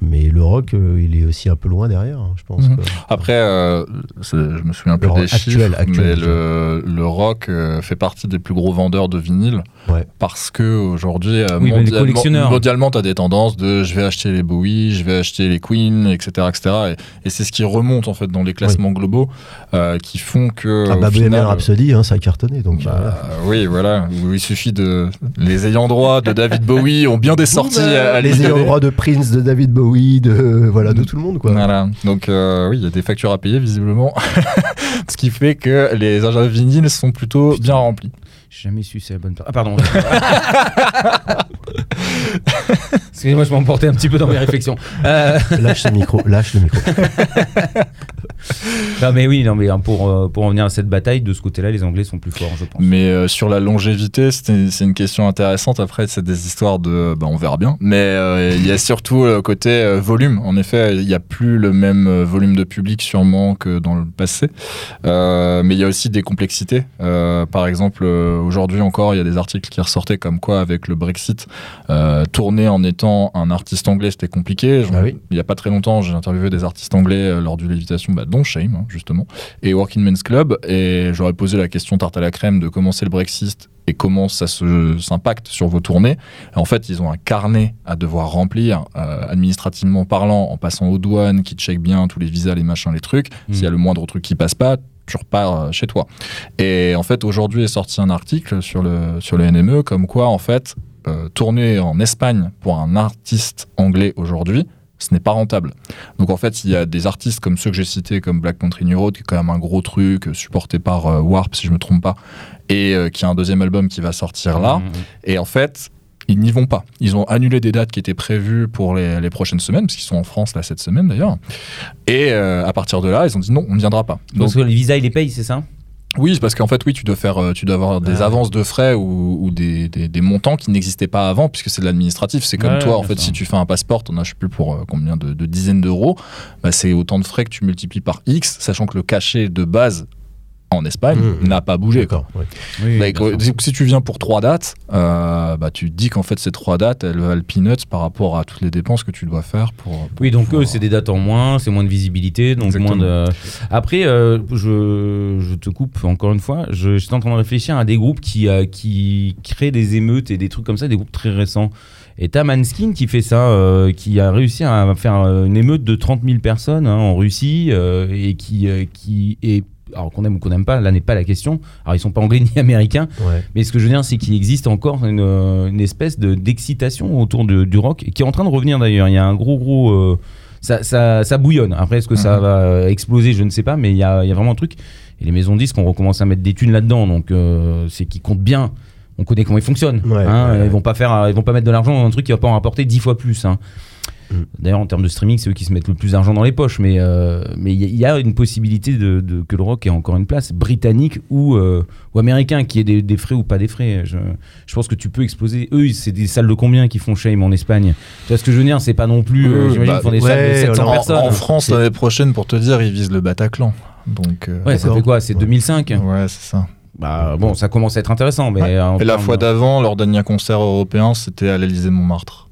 Mais le rock, euh, il est aussi un peu loin derrière, hein, je pense. Mhm. que- Après, euh, je me souviens un peu Le des rock chiffres, actuel, actuel, mais le, le rock euh, fait partie des plus gros vendeurs de vinyle Ouais. parce que aujourd'hui, euh, Oui, mais les mondialement, tu as des tendances de je vais acheter les Bowie, je vais acheter les Queen, etc., etc. Et, et c'est ce qui remonte en fait dans les classements globaux euh, qui font que Ah bah, final, Rhapsody, hein, ça a cartonné. Donc, bah, euh, oui, voilà. Il suffit de les ayants droit de David Bowie ont bien des sorties à, à les ayants droit de Prince, de David Bowie, de, voilà, de tout le monde. Quoi. Voilà. Donc euh, oui, il y a des factures à payer visiblement, *laughs* ce qui fait que les agendas vinyles sont plutôt bien remplis. Jamais su c'est la bonne. Ah pardon. *laughs* Excusez-moi, je m'emportais un petit peu dans mes réflexions. Euh, *laughs* Lâche ce micro, lâche le micro. *laughs* non mais oui, non mais hein, pour euh, pour en venir à cette bataille, de ce côté-là, les Anglais sont plus forts, je pense. Mais euh, sur la longévité, c'est une question intéressante. Après, c'est des histoires de, bah, on verra bien. Mais euh, il y a surtout le côté euh, volume. En effet, il n'y a plus le même volume de public sûrement que dans le passé. Euh, mais il y a aussi des complexités. Euh, par exemple, aujourd'hui encore, il y a des articles qui ressortaient comme quoi avec le Brexit, euh, tourner en étant un artiste anglais, c'était compliqué. Ah oui. Il n'y a pas très longtemps, j'ai interviewé des artistes anglais euh, lors d'une invitation, bah, dont Shame, hein, justement, et Working Men's Club. Et j'aurais posé la question tarte à la crème de comment c'est le Brexit et comment ça se- s'impacte sur vos tournées. Et en fait, ils ont un carnet à devoir remplir, euh, administrativement parlant, en passant aux douanes qui checkent bien tous les visas, les machins, les trucs. Mm. S'il y a le moindre truc qui passe pas, tu repars euh, chez toi. Et en fait, aujourd'hui est sorti un article sur le, sur le NME comme quoi, en fait, euh, tourner en Espagne pour un artiste anglais aujourd'hui, ce n'est pas rentable. Donc en fait, il y a des artistes comme ceux que j'ai cités, comme Black Country New Road, qui est quand même un gros truc, euh, supporté par euh, Warp, si je me trompe pas, et euh, qui a un deuxième album qui va sortir là. Mmh. Et en fait, ils n'y vont pas. Ils ont annulé des dates qui étaient prévues pour les, les prochaines semaines, parce qu'ils sont en France là cette semaine d'ailleurs. Et euh, à partir de là, ils ont dit non, on ne viendra pas. Donc Parce que les visas, ils les payent, c'est ça? Oui, parce qu'en fait, oui, tu dois faire, euh, tu dois avoir des Ah. avances de frais ou, ou des, des- des montants qui n'existaient pas avant, puisque c'est de l'administratif. C'est comme Ouais, toi, en fait, si tu fais un passeport, on a je sais plus pour euh, combien de, de dizaines d'euros, bah, c'est autant de frais que tu multiplies par X, sachant que le cachet de base en Espagne Mmh. n'a pas bougé. Quoi. Oui, Bah, si- tu viens pour trois dates, euh, bah, tu te dis qu'en fait ces trois dates, elles valent peanuts par rapport à toutes les dépenses que tu dois faire pour. pour Oui, donc pouvoir- eux, c'est des dates en moins, c'est moins de visibilité, donc Exactement. moins de. Après, euh, je, je te coupe encore une fois. Je j'étais en train de réfléchir à des groupes qui, euh, qui créent des émeutes et des trucs comme ça, des groupes très récents. Et t'as Manskin qui fait ça, euh, qui a réussi à faire une émeute de 30 000 personnes hein, en Russie euh, et qui, euh, qui est. Alors qu'on aime ou qu'on n'aime pas, là n'est pas la question. Alors ils sont pas anglais *laughs* ni américains, Ouais. mais ce que je veux dire, c'est qu'il existe encore une, euh, une espèce de- d'excitation autour de- du rock, qui est en train de revenir d'ailleurs. Il y a un gros, gros. euh, ça, ça, ça bouillonne. Après, est-ce que ça Mhm. va euh, exploser Je ne sais pas, mais il y y a vraiment un truc. Et les maisons de disques ont recommencé à mettre des thunes là-dedans, donc euh, c'est qu'ils comptent bien. On connaît comment ils fonctionnent. Ouais, hein. ouais, ouais. Ils vont pas faire, ils vont pas mettre de l'argent dans un truc qui va pas en rapporter dix fois plus. hein. D'ailleurs, en termes de streaming, c'est eux qui se mettent le plus d'argent dans les poches. Mais euh, mais il y, a- il y a une possibilité de, de- que le rock ait encore une place britannique ou, euh, ou américain, qui ait des, des frais ou pas des frais. Je, je pense que tu peux exploser. Eux, c'est des salles de combien qui font shame en Espagne? Tu vois ce que je veux dire? C'est pas non plus. euh, J'imagine bah, font des ouais, salles de 700 en- personnes. en France l'année prochaine, pour te dire, ils visent le Bataclan. Donc. euh, Ouais, ça fait quoi? C'est Ouais. 2005 ouais, c'est ça. Bah bon, ça commence à être intéressant. Mais Ouais. Et la fois d'avant, leur dernier concert européen, c'était à l'Élysée Montmartre.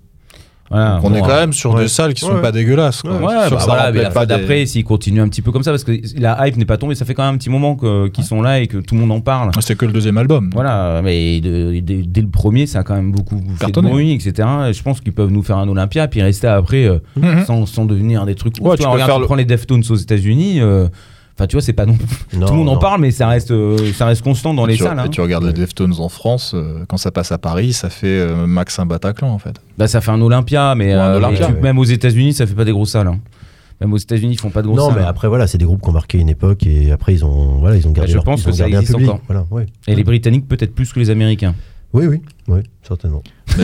Voilà, on bon, est quand même sur ouais. des salles qui sont Ouais. pas dégueulasses. Quoi. Ouais, bah ça voilà, mais la pas fois des- d'après, s'ils continuent un petit peu comme ça, parce que la hype n'est pas tombée, ça fait quand même un petit moment qu'ils sont là et que tout le monde en parle. C'est que le deuxième album. Voilà, mais de- de- dès le premier, ça a quand même beaucoup fait de Cartonné. bruit, etc. Et je pense qu'ils peuvent nous faire un Olympia, puis rester après euh, Mhm. sans, sans devenir des trucs. ouf. Ouais, Tu peux regarde, faire tu le- prends les Deftones aux États-Unis. euh, Enfin, tu vois, c'est pas non. Non, tout le monde en non. parle, mais ça reste, euh, ça reste constant dans Et les tu, salles. et hein. tu regardes les Deftones en France, euh, quand ça passe à Paris, ça fait euh, max un Bataclan en fait. Bah, ça fait un Olympia, mais, un euh, Olympia, mais tu- ouais. même aux États-Unis, ça fait pas des grosses salles. hein. Même aux États-Unis, ils font pas de grosses Non, salles. mais après voilà, c'est des groupes qui ont marqué une époque et après ils ont voilà, ils ont gardé je leur, pense ils que ont ça gardé un existe public. encore. Voilà, ouais. Et les Britanniques, peut-être plus que les Américains. Oui, oui, oui, certainement. *laughs*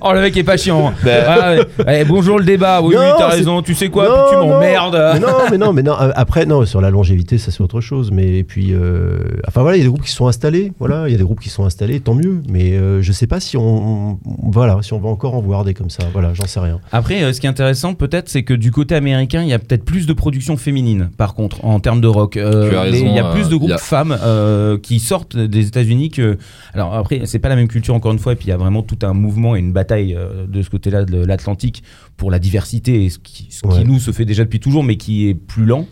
Oh, le mec est pas chiant. hein. Ben- Ah, ouais. Eh, bonjour le débat. Oui, Non, oui, t'as raison. Tu sais quoi Non, tu m'emmerdes. Non, mais non, mais non. euh, Après, non, sur la longévité, ça c'est autre chose. Mais et puis, euh, enfin voilà, il y a des groupes qui sont installés. Voilà, il y a des groupes qui sont installés, tant mieux. Mais euh, je sais pas si on, voilà, si on va encore en voir des comme ça. Voilà, j'en sais rien. Après, euh, ce qui est intéressant, peut-être, c'est que du côté américain, il y a peut-être plus de production féminine, par contre, en termes de rock. Euh, Tu as les- raison, il y a plus de groupes a- femmes euh, qui sortent des États-Unis que. Alors après, c'est pas la même culture encore une fois, et puis il y a vraiment tout un mouvement et une bataille euh, de ce côté-là de l'Atlantique pour la diversité, et ce qui, ce qui, Ouais. nous se fait déjà depuis toujours, mais qui est plus lent.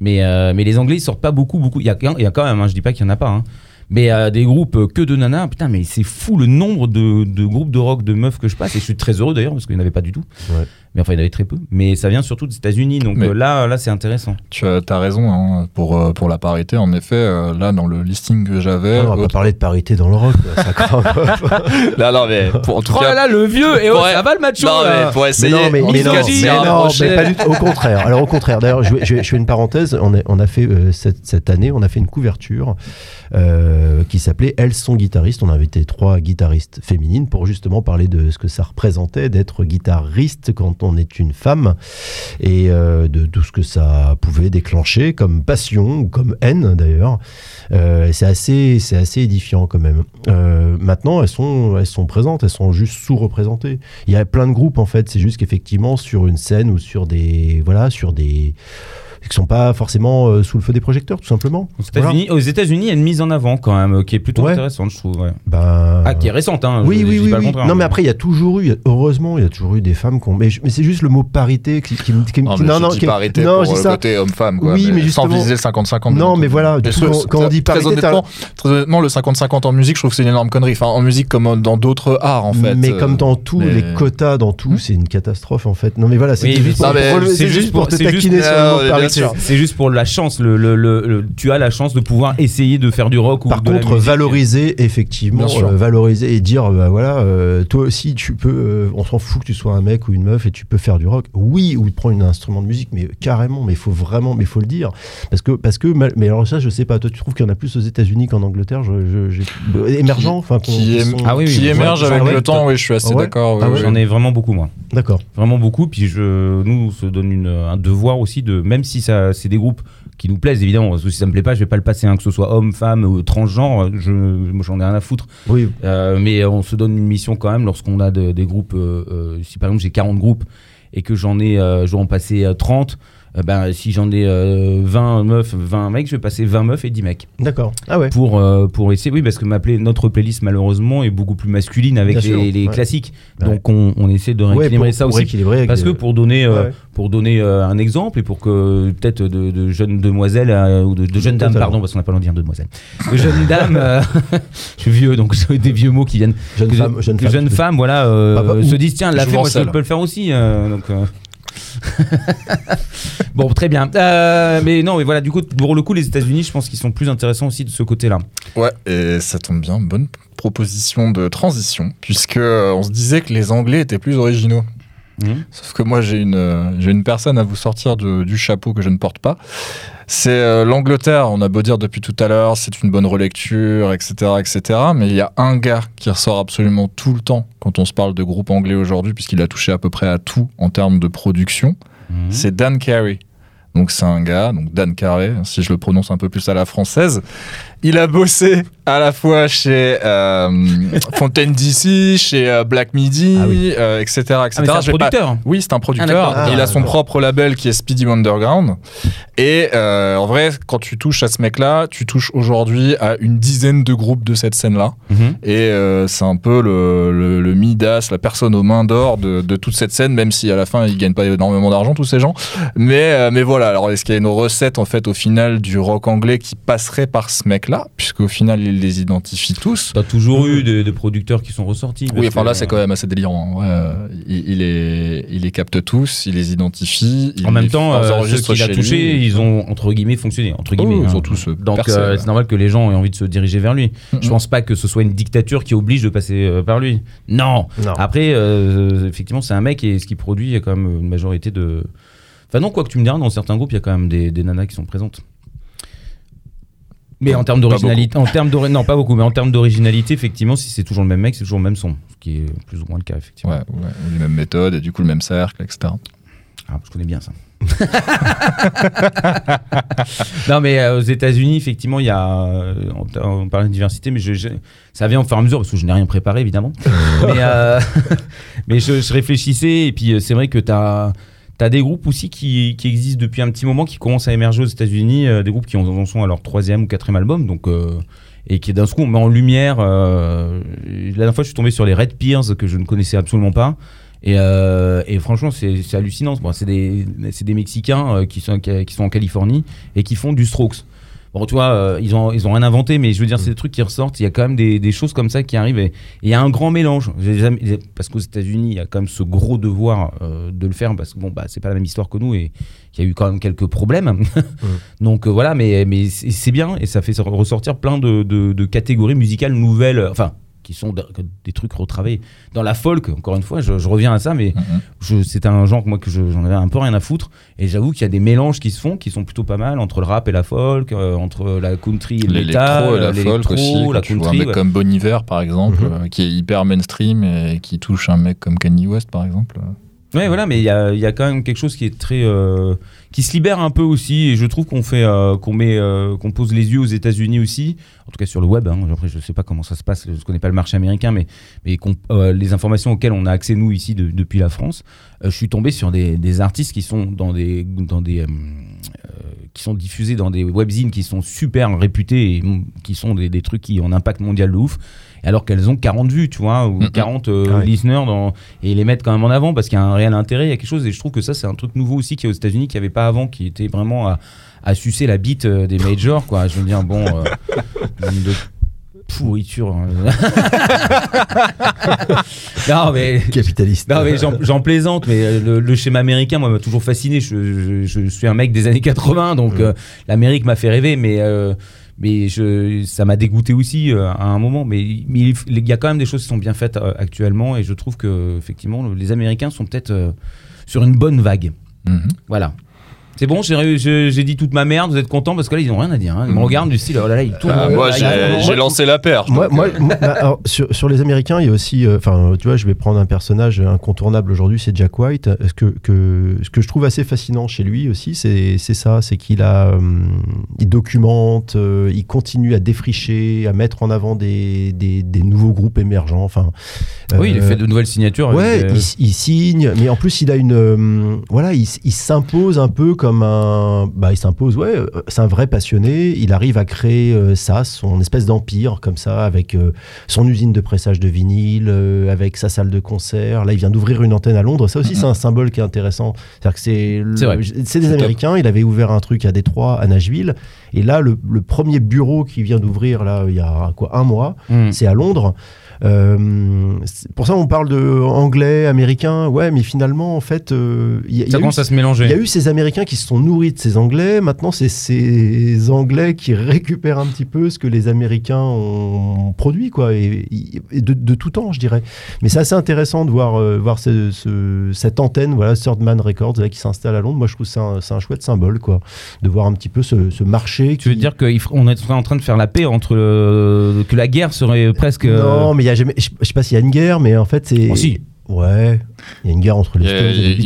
Mais, euh, mais les Anglais ils sortent pas beaucoup, beaucoup. Il y a, y a quand même, hein, je dis pas qu'il y en a pas. hein. Mais euh, des groupes euh, que de nanas, putain, mais c'est fou le nombre de, de groupes de rock de meufs que je passe. Et je suis très heureux d'ailleurs parce qu'il n'y en avait pas du tout. Ouais. Mais enfin, il y en avait très peu. Mais ça vient surtout des États-Unis. Donc Mais- euh, là, là c'est intéressant. Tu as, as raison hein, pour, euh, pour la parité. En effet, euh, là, dans le listing que j'avais. on va pas autre- parler de parité dans le rock. là, ça craint. Là, *laughs* non, mais pour, en tout Oh cas. là là, le vieux Et oh, Ouais. ça va le macho non, là mais pour Mais essayer. non, mais, on mais se non, mais non, mais pas du tout. Au contraire. Alors au contraire. D'ailleurs, je, vais- je vais- je fais une parenthèse. On, est- on a fait euh, cette, cette année, on a fait une couverture euh, qui s'appelait Elles sont guitaristes. On a invité trois guitaristes féminines pour justement parler de ce que ça représentait d'être guitariste quand on est une femme et euh, de tout ce que ça pouvait déclencher comme passion ou comme haine d'ailleurs. Euh, c'est assez, c'est assez édifiant quand même. Euh, maintenant, elles sont, elles sont présentes, elles sont juste sous-représentées. Il y a plein de groupes en fait. C'est juste qu'effectivement sur une scène ou sur des, voilà, sur des qui sont pas forcément euh, sous le feu des projecteurs, tout simplement. Aux États-Unis, aux États-Unis, il y a une mise en avant quand même euh, qui est plutôt Ouais. intéressante, je trouve. ouais. Ben, Ah, qui est récente, hein. oui, je- oui, je oui. pas. Non, mais après, il y a toujours eu, heureusement, il y a toujours eu des femmes qui ont. Mais, c'est juste le mot parité qui, qui, qui- Non, non, je non, dis qui- parité non, pour le ça. côté homme-femme. quoi, Oui, mais sans justement- viser le 50-50. Non, mais voilà, Mais coup, quand- on dit parité, très honnêtement, le 50-50 en musique, je trouve que c'est une énorme connerie. Enfin, en musique comme dans d'autres arts, en fait. mais euh, comme dans tous mais- les quotas, dans tout, Hmm? c'est une catastrophe en fait. Non, mais voilà, c'est juste mais pour, te taquiner sur Ah, le mot parité. Sûr. C'est juste pour la chance. Le, le- le- le- tu as la chance de pouvoir essayer de faire du rock ou Par de contre, valoriser effectivement, euh, valoriser et dire, bah voilà, euh, toi aussi tu peux, euh, on s'en fout que tu sois un mec ou une meuf et tu peux faire du rock. Oui, ou prendre un instrument de musique, mais carrément, mais il faut vraiment, mais il faut le dire, parce que, parce que, mais alors ça, je sais pas. Toi, tu trouves qu'il y en a plus aux États-Unis qu'en Angleterre, je, émergents, enfin, qui, qui sont- Ah oui, oui, qui oui. émerge avec ouais, le temps, oui, je suis assez Ah ouais? d'accord. Ah ouais? J'en ai vraiment beaucoup, moi. D'accord. Vraiment beaucoup. Puis je, nous, on se donne une- un devoir aussi de, même si ça, c'est des groupes qui nous plaisent, évidemment, parce que si ça me plaît pas, je vais pas le passer, hein, que ce soit homme, femme ou transgenre, je, moi, j'en ai rien à foutre. Oui, Euh, mais on se donne une mission quand même lorsqu'on a de- des groupes. euh, euh, si par exemple j'ai 40 groupes et que j'en ai, je dois en passer euh, 30. Euh, ben, si j'en ai euh, 20 meufs, 20 mecs, je vais passer 20 meufs et 10 mecs. D'accord. Ah ouais. Pour, euh, pour essayer, oui, parce que ma play- notre playlist, malheureusement, est beaucoup plus masculine avec Bien les, sûr, les ouais. classiques. Ouais. Donc, on, on essaie de Ouais, rééquilibrer pour- ça pour aussi. rééquilibrer Parce que pour donner, euh, Ouais. pour donner euh, un exemple et pour que peut-être de, de jeunes demoiselles ou de, de jeunes dames, pardon, parce qu'on n'a pas le droit de dire demoiselles, de jeunes *laughs* dames, *laughs* je suis vieux donc des vieux mots qui viennent. Jeune que femme, jeune que femme. jeunes femmes, voilà, euh, Ah bah, se disent tiens, l'a moi je peux le faire aussi. donc. *laughs* bon, très bien. Euh, mais non, mais voilà, du coup, pour le coup, les États-Unis, je pense qu'ils sont plus intéressants aussi de ce côté-là. Ouais, et ça tombe bien, bonne proposition de transition, puisque euh, on se disait que les Anglais étaient plus originaux. Mhm. Sauf que moi, j'ai une, euh, j'ai une personne à vous sortir de- du chapeau que je ne porte pas. C'est euh, l'Angleterre, on a beau dire depuis tout à l'heure, c'est une bonne relecture, etc., etc. Mais il y a un gars qui ressort absolument tout le temps quand on se parle de groupe anglais aujourd'hui, puisqu'il a touché à peu près à tout en termes de production. Mhm. C'est Dan Carey. Donc c'est un gars, donc Dan Carey, si je le prononce un peu plus à la française. Il a bossé à la fois chez euh, Fontaine DC, chez euh, Black Midi, Ah oui. euh, etc. etc. Ah, c'est un pas- producteur. Oui, c'est un producteur. Ah, il a son propre label qui est Speedy Underground. Et euh, en vrai, quand tu touches à ce mec-là, tu touches aujourd'hui à une dizaine de groupes de cette scène-là. Mhm. Et euh, c'est un peu le, le- le Midas, la personne aux mains d'or de, de toute cette scène, même si à la fin ils gagnent pas énormément d'argent tous ces gens. Mais, euh, mais voilà, alors est-ce qu'il y a une recette en fait au final du rock anglais qui passerait par ce mec-là, puisqu'au final il les identifie tous. T'as toujours eu des, des producteurs qui sont ressortis. Oui, enfin là c'est quand même assez délirant. hein. Ouais, euh, il, il les, il les capte tous, il les identifie. il En même les temps, euh, ceux qu'il a touchés, ils ont entre guillemets fonctionné. Entre Oh, guillemets, ils hein. ont tous, euh, Donc percé, euh, ouais. c'est normal que les gens aient envie de se diriger vers lui. Mhm. Je pense pas que ce soit une dictature qui oblige de passer euh, par lui. Non. Non. Après, euh, effectivement, c'est un mec et ce qu'il produit, il y a quand même une majorité de. Enfin non, quoi que tu me diras, dans certains groupes, il y a quand même des, des nanas qui sont présentes. Mais en termes d'originalité, en termes d'ori- non pas beaucoup, mais en termes d'originalité, effectivement, si c'est toujours le même mec, c'est toujours le même son, ce qui est plus ou moins le cas effectivement. Ouais, ouais, les mêmes méthodes et du coup le même cercle, etc. Ah, je connais bien ça. *laughs* non, mais euh, aux États-Unis, effectivement, il y a. euh, on, on parle de diversité, mais je, je- ça vient au fur et à mesure, parce que je n'ai rien préparé, évidemment. mais euh, *laughs* mais je, je réfléchissais, et puis euh, c'est vrai que tu as. T'as des groupes aussi qui, existent depuis un petit moment, qui commencent à émerger aux États-Unis, euh, des groupes qui en sont à leur troisième ou quatrième album, donc euh, et qui d'un coup on met en lumière. euh, la dernière fois, je suis tombé sur les Red Peers que je ne connaissais absolument pas, et, franchement, c'est hallucinant. C'est des, Mexicains qui sont en Californie et qui font du Strokes. Bon, tu vois, euh, ils, ont, ils ont rien inventé, mais je veux dire, c'est des trucs qui ressortent. Il y a quand même des, des choses comme ça qui arrivent. Et il y a un grand mélange. Jamais- parce qu'aux États-Unis, il y a quand même ce gros devoir euh, de le faire, parce que bon, bah, c'est pas la même histoire que nous et il y a eu quand même quelques problèmes. *laughs* Donc euh, voilà, mais, mais c'est bien et ça fait ressortir plein de, de- de catégories musicales nouvelles. Enfin, qui sont de- des trucs retravaillés. Dans la folk, encore une fois, je, je reviens à ça, mais Mhm. je- c'est un genre que moi que j'en avais un peu rien à foutre. Et j'avoue qu'il y a des mélanges qui se font, qui sont plutôt pas mal entre le rap et la folk, euh, entre la country et le métal, et la folk aussi. la quand tu vois un country. mec ouais. comme Bon Iver, par exemple, Mhm. euh, qui est hyper mainstream et qui touche un mec comme Kanye West, par exemple. Ouais, voilà, mais il y a, y a quand même quelque chose qui est très, euh, qui se libère un peu aussi, et je trouve qu'on fait, euh, qu'on met, euh, qu'on pose les yeux aux États-Unis aussi, en tout cas sur le web. hein. Après, je sais pas comment ça se passe, je connais pas le marché américain, mais, mais euh, les informations auxquelles on a accès nous ici de- depuis la France, euh, je suis tombé sur des, des artistes qui sont dans des, dans des, euh, qui sont diffusés dans des webzines qui sont super réputés et mm, qui sont des, des trucs qui ont un impact mondial de ouf. Alors qu'elles ont 40 vues, tu vois, ou Mhm. 40 euh, Ah ouais. listeners dans, et ils les mettent quand même en avant parce qu'il y a un réel intérêt, il y a quelque chose. Et je trouve que ça, c'est un truc nouveau aussi qui est aux États-Unis, qui n'y avait pas avant, qui était vraiment à, à sucer la bite euh, des majors, quoi. Je veux dire, bon, euh, *laughs* de pourriture. hein. *laughs* non, mais. Capitaliste. Non mais j'en- plaisante, mais le, le schéma américain moi m'a toujours fasciné. Je, je- je suis un mec des années 80, donc euh, l'Amérique m'a fait rêver, mais euh, mais je, ça m'a dégoûté aussi euh, à un moment. Mais mais il il y a quand même des choses qui sont bien faites euh, actuellement, et je trouve que effectivement les Américains sont peut-être euh, sur une bonne vague. Mhm. Voilà. C'est bon, j'ai dit toute ma merde, vous êtes contents parce que là ils ont rien à dire. hein. Ils me Mhm. regardent du style, oh là là, ils tournent. Ah, moi, j'ai j'ai lancé la perche. Moi, donc, moi, euh, *laughs* moi, bah, alors, sur, sur les Américains, il y a aussi, euh, enfin, tu vois, je vais prendre un personnage incontournable aujourd'hui, c'est Jack White. Ce que, que, ce que je trouve assez fascinant chez lui aussi, c'est c'est ça, c'est qu'il a, hum, il documente, euh, il continue à défricher, à mettre en avant des, des, des nouveaux groupes émergents. Enfin, Oui, il euh, fait de nouvelles signatures. Ouais, il, il signe, mais en plus il a une, euh, voilà, il s'impose un peu comme un. Bah, il s'impose, ouais. euh, C'est un vrai passionné. Il arrive à créer euh, ça, son espèce d'empire, comme ça, avec euh, son usine de pressage de vinyle, euh, avec sa salle de concert. Là, il vient d'ouvrir une antenne à Londres. Ça aussi, c'est un symbole qui est intéressant. C'est-à-dire que c'est. C'est. C'est des Américains. Il avait ouvert un truc à Détroit, à Nashville. Et là, le, le premier bureau qui vient d'ouvrir, là, il y a quoi, un mois, Hmm. c'est à Londres. Euh, pour ça, on parle de anglais, américain. Ouais, mais finalement, en fait, euh, il y a- il y Ça eu à se mélanger. il y a eu ces Américains qui se sont nourris de ces Anglais. Maintenant, c'est ces Anglais qui récupèrent un petit peu ce que les Américains ont produit, quoi, et, et de, de tout temps, je dirais. Mais c'est assez intéressant de voir, euh, voir ce- ce- cette antenne, voilà, Thirdman Records, là, qui s'installe à Londres. Moi, je trouve c'est un, chouette symbole, quoi, de voir un petit peu ce, ce marché. Tu veux dire qu'on est en train de faire la paix entre le- que la guerre serait presque. euh, Non, mais il y a jamais. Je sais pas s'il y a une guerre, mais en fait, c'est. Oh, si. Ouais, il y a une guerre entre les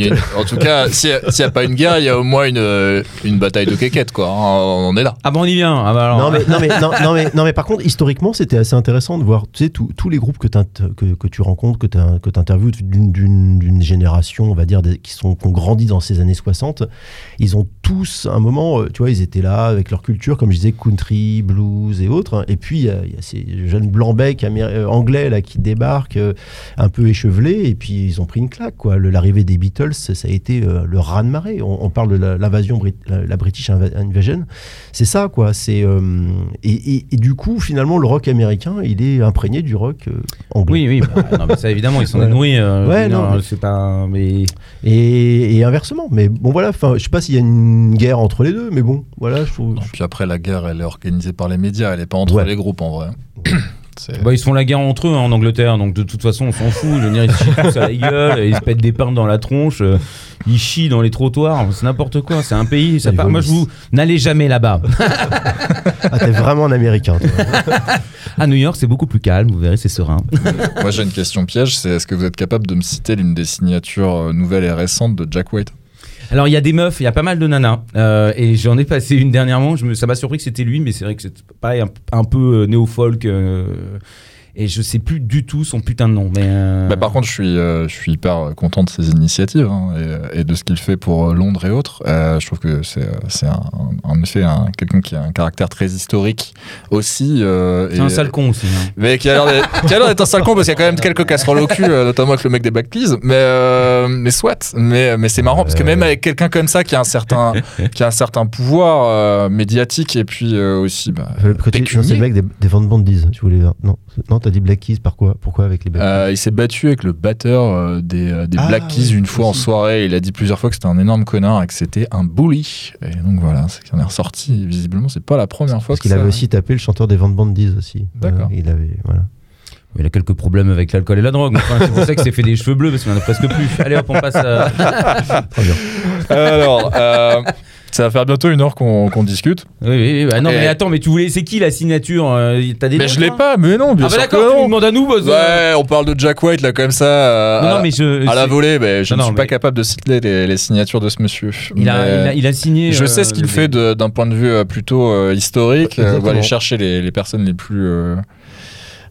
et en tout cas, *laughs* s'il n'y a, pas une guerre, il y a au moins une, euh, une bataille de quéquettes, quoi. hein, On est là. Ah bon, on y vient. Ah bah alors. Non mais, non, mais, non, non, mais, non, mais par contre, historiquement, c'était assez intéressant de voir tu sais, tous- les groupes que, que, que tu rencontres, que tu interviews d'une- d'une d'une génération, on va dire, des- qui, sont, qui ont grandi dans ces années 60. Ils ont tous, un moment, euh, tu vois, ils étaient là avec leur culture, comme je disais, country, blues et autres. Et puis, il y, a il y a ces jeunes blancs-becs euh, anglais là, qui débarquent, un peu échevelés, et puis ils ont pris une claque. quoi. Le- L'arrivée des Beatles, ça a été euh, le raz-de-marée. On, on parle de la- l'invasion, brit- la, la British Inva- Invasion. C'est ça, quoi. C'est euh, et, et- et du coup, finalement, le rock américain, il est imprégné du rock euh, anglais. Oui, oui. bah, non, mais ça, évidemment, ils sont *laughs* Ouais. nourris. euh, Ouais, non, mais- C'est pas. Mais. Et, et inversement. Mais bon, voilà. Enfin, je sais pas s'il y a une guerre entre les deux, mais bon, voilà. Je trouve. Non, puis après, la guerre, elle est organisée par les médias, elle n'est pas entre Ouais. les groupes en vrai. Bah, ils se font la guerre entre eux hein, en Angleterre, donc de toute façon, on s'en fout. Je veux dire, ils se chient tous à la gueule, ils se pètent des pains dans la tronche, euh, ils chient dans les trottoirs, c'est n'importe quoi. C'est un pays. Ça Ils part- Moi, je vous n'allez jamais là-bas. *laughs* Ah, t'es vraiment un américain, toi. *laughs* À New York, c'est beaucoup plus calme. Vous verrez, c'est serein. Moi, j'ai une question piège c'est est-ce que vous êtes capable de me citer l'une des signatures euh, nouvelles et récentes de Jack White? Alors, il y a des meufs, il y a pas mal de nanas, euh, et j'en ai passé une dernièrement. Je me, ça m'a surpris que c'était lui, mais c'est vrai que c'est un, un peu euh, néo-folk. euh, et je sais plus du tout son putain de nom. Mais euh, Bah, par contre, je suis, euh, je suis hyper content de ses initiatives hein, et, et de ce qu'il fait pour euh, Londres et autres. Euh, je trouve que c'est euh, c'est un- en effet un- quelqu'un qui a un caractère très historique aussi. euh, c'est et- un sale con aussi. hein. Mais qui a l'air d'être qui a l'air d'être un sale con parce qu'il y a quand même quelques casseroles au cul, euh, notamment avec le mec des Black Keys. Mais, euh, mais soit. Mais, mais c'est marrant parce que même avec quelqu'un comme ça qui a un certain, qui a un certain pouvoir euh, médiatique et puis euh, aussi. Bah, Euh, côté- pécunier. c'est le mec des, des Van Bandies, tu voulais dire. Non, non t'as dit Black Keys, par quoi Pourquoi avec les Black Keys Euh, il s'est battu avec le batteur euh, des, euh, des Ah, Black Keys une fois en soirée. Il a dit plusieurs fois que c'était un énorme connard et que c'était un bully. Et donc voilà, c'est qu'il en est ressorti. Visiblement, c'est pas la première fois Parce que qu'il ça- avait aussi tapé le chanteur des Van Bandies aussi. D'accord. Euh, il avait, voilà. Il a quelques problèmes avec l'alcool et la drogue. Enfin, c'est pour ça qu'il s'est fait des cheveux bleus parce qu'il en a presque plus. Allez hop, on passe. à- *laughs* Très bien. Alors, euh, ça va faire bientôt une heure qu'on discute. Oui, oui, oui. Bah non, Et- mais attends, mais tu voulais. C'est qui la signature euh, T'as des Mais je l'ai pas, mais non, bien Ah bah sûr d'accord, que tu non. nous demandes à nous. bah, Ouais, on parle de Jack White là comme ça. euh, Non, mais je. à la volée, mais je Non, ne non, suis pas mais- capable de citer les, les signatures de ce monsieur. Il a, Mais il, a, il a signé. je euh, sais ce qu'il fait d'un point de vue euh, plutôt euh, historique. Euh, on va aller chercher les, les personnes les plus.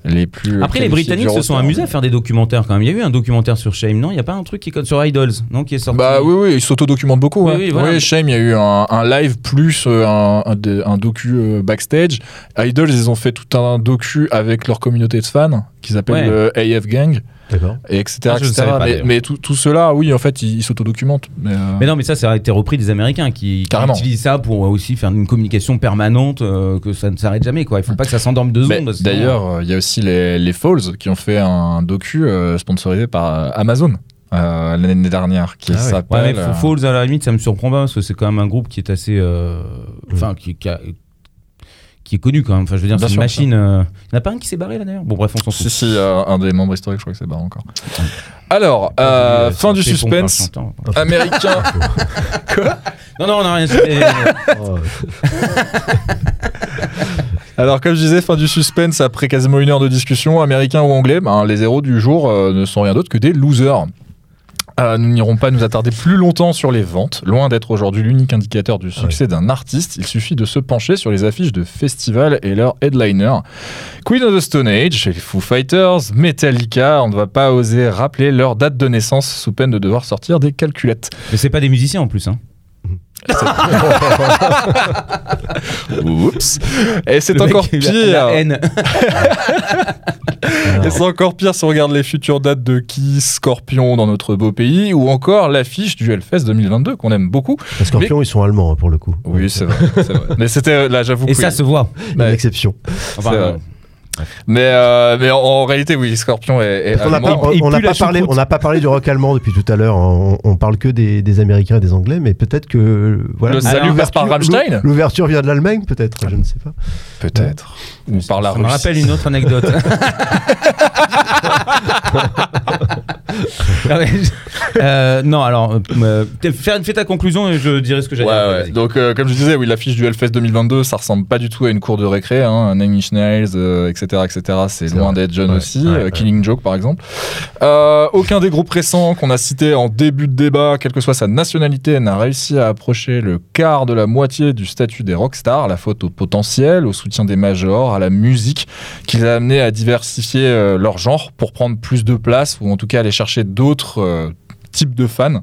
Euh, les plus Après, les Britanniques se sont amusés à faire des documentaires quand même. Il y a eu un documentaire sur Shame, non? Il n'y a pas un truc qui comme sur Idols, non? Qui est sorti Bah oui, oui, il s'autodocumente beaucoup. Oui, hein. oui, voilà. Shame, il y a eu un, un live plus euh, un, un, de- un docu euh, backstage. Idols, ils ont fait tout un docu avec leur communauté de fans qui s'appelle Ouais. le AF Gang. Et etc. Ah, ne etc. mais tout, tout cela, oui, en fait, ils s'autodocumentent. Mais, euh, Mais non, mais ça, ça a été repris des Américains qui, utilisent ça pour aussi faire une communication permanente, euh, que ça ne s'arrête jamais. Quoi. Il faut pas que ça s'endorme deux mais secondes. sinon- D'ailleurs, euh, il y a aussi les, les Falls qui ont fait un docu euh, sponsorisé par euh, Amazon euh, l'année dernière qui Ah s'appelle. Ouais, euh, Falls, à la limite, ça me surprend pas parce que c'est quand même un groupe qui est assez. euh, Enfin, qui, qui a- qui est connu quand même. Enfin, je veux dire, c'est une machine. euh, Il n'y en a pas un qui s'est barré là d'ailleurs? Bon, bref, on s'en fout. Si, si, euh, un des membres historiques, je crois que c'est barre encore. Alors, euh, Euh, fin du suspense. Américain. *laughs* Non, non, on n'a rien. *laughs* Alors, comme je disais, fin du suspense après quasiment une heure de discussion, américain ou anglais, ben, les héros du jour euh, ne sont rien d'autre que des losers. Euh, nous n'irons pas nous attarder plus longtemps sur les ventes. Loin d'être aujourd'hui l'unique indicateur du succès d'un artiste, il suffit de se pencher sur les affiches de festivals et leurs headliners. Queen of the Stone Age, les Foo Fighters, Metallica, on ne va pas oser rappeler leur date de naissance sous peine de devoir sortir des calculettes. Mais c'est pas des musiciens en plus. Hein. Oups. *laughs* Et c'est encore pire. La haine. *laughs* Et c'est encore pire si on regarde les futures dates de Kiss, Scorpion dans notre beau pays, ou encore l'affiche du Hellfest 2022 qu'on aime beaucoup. Les Scorpions, ils sont allemands hein, pour le coup. Oui, c'est vrai. Mais c'était là, j'avoue. Et que ça oui. se voit. Une exception. Enfin. Mais, euh, mais en, en réalité, oui, Scorpion est, est On n'a pas, on parlé, choucroute. on n'a pas parlé du rock allemand depuis tout à l'heure. On, on parle que des, des Américains et des Anglais, mais peut-être que voilà. Le salut passe par l'ouverture- Rammstein L'ouverture vient de l'Allemagne, peut-être. Je ne sais pas. Peut-être. Ou par la ça me rappelle une autre anecdote. *laughs* *laughs* *laughs* Euh, non, alors, euh, fais, fais ta conclusion et je dirai ce que j'ai Ouais. Donc, euh, comme je disais, oui, l'affiche du Hellfest 2022, ça ressemble pas du tout à une cour de récré. Hein. Nine Inch Nails, euh, etc., etc. C'est loin d'être jeune Ouais, aussi. ouais, Euh, ouais. Killing Joke, par exemple. Euh, aucun des groupes récents qu'on a cités en début de débat, quelle que soit sa nationalité, n'a réussi à approcher le quart de la moitié du statut des rockstars. La faute au potentiel, au soutien des majors, à la musique, qui les a amenés à diversifier euh, leur genre pour prendre plus de place ou en tout cas aller chercher d'autres. euh, types de fans.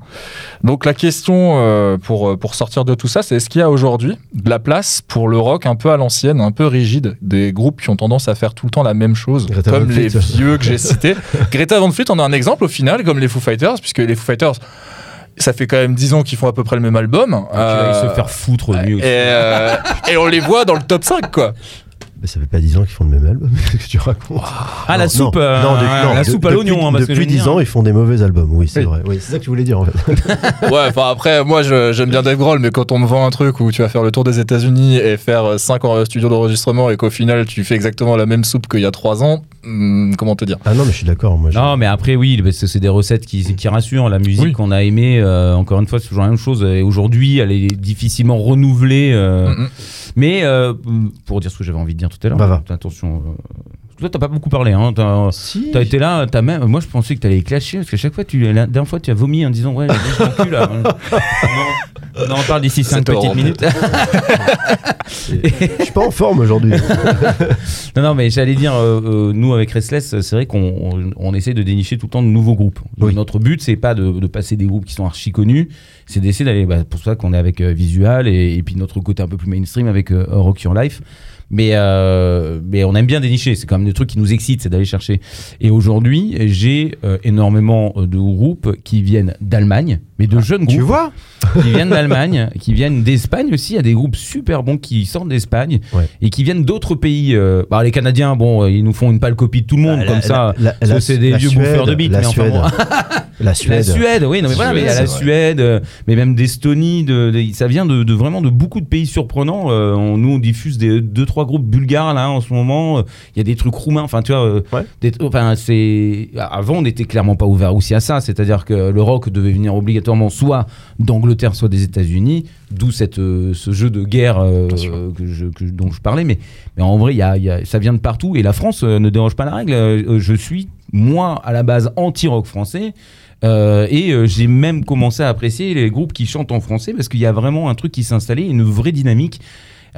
Donc la question euh, pour, euh, pour sortir de tout ça, c'est est-ce qu'il y a aujourd'hui de la place pour le rock un peu à l'ancienne, un peu rigide, des groupes qui ont tendance à faire tout le temps la même chose, Greta comme les vieux que j'ai *laughs* cités? Greta Van Fleet en a un exemple au final, comme les Foo Fighters, puisque les Foo Fighters, ça fait quand même 10 ans qu'ils font à peu près le même album. Euh, se faire foutre lui et, euh, et on les voit dans le top 5, quoi. Mais ça fait pas 10 ans qu'ils font le même album. *laughs* Que tu racontes Ah, la soupe, non, euh, non, de- non, la de- soupe à depuis- l'oignon. hein, parce que Depuis veux 10 dire- ans, ils font des mauvais albums. Oui, c'est Oui. vrai. Oui, c'est ça que tu voulais dire en fait. *laughs* Ouais, enfin après, moi j'aime bien Dave Grohl, mais quand on me vend un truc où tu vas faire le tour des États-Unis et faire 5 ans studio d'enregistrement et qu'au final tu fais exactement la même soupe qu'il y a 3 ans, hmm, comment te dire? Ah non, mais je suis d'accord. Moi, Non, mais après, oui, parce que c'est des recettes qui, qui rassurent. La musique Oui. qu'on a aimée, euh, encore une fois, c'est toujours la même chose. Et aujourd'hui, elle est difficilement renouvelée. euh, Mm. Mais euh, pour dire ce que j'avais envie de dire tout à l'heure, Bah, attention. euh, toi, t'as pas beaucoup parlé. Hein, t'as, Si. t'as été là, t'as même. Moi, je pensais que t'allais clasher parce que chaque fois, tu, la dernière fois, tu as vomi en disant ouais, j'ai mon cul là. *laughs* on, en- on en parle d'ici 5 C'était petites horrible. minutes. *laughs* Je suis pas en forme aujourd'hui. *laughs* Non, non, mais j'allais dire, euh, euh, nous avec Restless, c'est vrai qu'on on, on essaie de dénicher tout le temps de nouveaux groupes. Oui. Notre but, c'est pas de, de passer des groupes qui sont archi connus, c'est d'essayer d'aller. Bah, pour ça qu'on est avec euh, Visual et, et puis notre côté un peu plus mainstream avec euh, Rock Your Life. Mais, euh, mais on aime bien dénicher, c'est quand même des trucs qui nous excitent, c'est d'aller chercher. Et aujourd'hui, j'ai euh, énormément de groupes qui viennent d'Allemagne, mais de jeunes groupes tu vois qui viennent *laughs* d'Allemagne, qui viennent d'Espagne aussi. Il y a des groupes super bons qui sortent d'Espagne Ouais. et qui viennent d'autres pays. euh, bah, les Canadiens, bon, euh, ils nous font une pâle copie de tout le monde, La- comme la- ça. la- parce que c'est des vieux Suède, bouffeurs de bites. Mais enfin, Suède. bon. La *laughs* La Suède. Suède, oui, non, mais voilà, mais la. Suède, euh, mais même d'Estonie, de, de- ça vient de, de vraiment de beaucoup de pays surprenants. Euh, on- nous, on diffuse des deux trois groupes bulgares là en ce moment. Euh, Il y a des trucs roumains. Enfin, tu vois, euh, Ouais. des- enfin, c'est avant, on n'était clairement pas ouvert aussi à ça. C'est-à-dire que le rock devait venir obligatoirement soit d'Angleterre, soit des États-Unis. D'où cette euh, ce jeu de guerre Bien sûr. que je, que- dont je parlais. Mais mais en vrai, il y a, il y a- ça vient de partout. Et la France ne dérange pas la règle. Je suis moi à la base anti-rock français. Euh, et euh, j'ai même commencé à apprécier les groupes qui chantent en français parce qu'il y a vraiment un truc qui s'est installé, une vraie dynamique.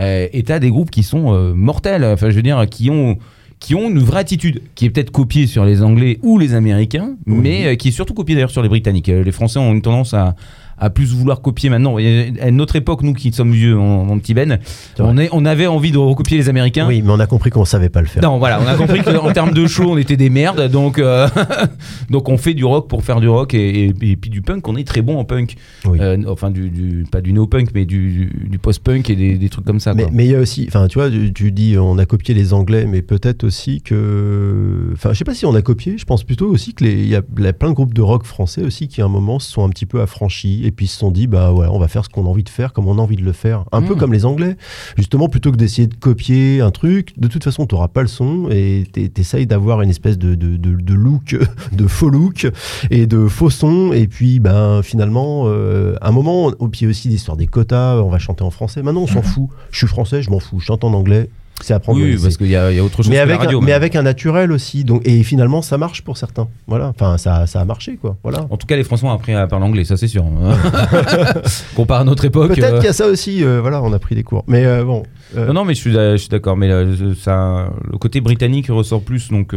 Euh, et t'as des groupes qui sont euh, mortels, enfin je veux dire, qui ont qui ont une vraie attitude, qui est peut-être copiée sur les Anglais ou les Américains, mais euh, qui est surtout copiée d'ailleurs sur les Britanniques. Euh, Les Français ont une tendance à, à plus vouloir copier maintenant. Et à notre époque, nous qui sommes vieux, mon, mon petit Ben, on, est, on avait envie de recopier les Américains. Oui, mais on a compris qu'on savait pas le faire. Non, voilà, on a compris qu'en termes de show, on était des merdes, donc, euh, *laughs* donc on fait du rock pour faire du rock et, et- et puis du punk, on est très bon en punk. Oui. Euh, enfin, du, du- pas du no-punk, mais du, du post-punk et des, des trucs comme ça. Mais quoi. mais il y a aussi, enfin, tu vois, tu, tu dis on a copié les Anglais, mais peut-être aussi que, enfin, je sais pas si on a copié. Je pense plutôt aussi que les, il y y a plein de groupes de rock français aussi qui à un moment se sont un petit peu affranchis et puis se sont dit bah ouais, on va faire ce qu'on a envie de faire comme on a envie de le faire, un peu Mm. comme les Anglais. Justement, plutôt que d'essayer de copier un truc, de toute façon, tu pas le son et t'es- t'essayes d'avoir une espèce de, de, de, de look, *laughs* de faux look et de faux son. Et puis, ben, finalement, euh, à un moment, au pied aussi l'histoire des quotas, on va chanter en français. Maintenant, on s'en *laughs* fout. Je suis français, je m'en fous. Je chante en anglais. C'est à prendre. oui, parce qu'il y, y a autre chose mais que avec, la radio. un, mais avec un naturel aussi. Donc, et finalement, ça marche pour certains. Voilà. Enfin, ça, ça a marché, quoi. Voilà. En tout cas, les Français ont appris à parler anglais, ça c'est sûr. *laughs* *laughs* Comparé à notre époque. Peut-être euh, qu'il y a ça aussi. euh, voilà, on a pris des cours. Mais euh, bon. Non, non, mais je suis, je suis d'accord. Mais ça, le côté britannique ressort plus, donc.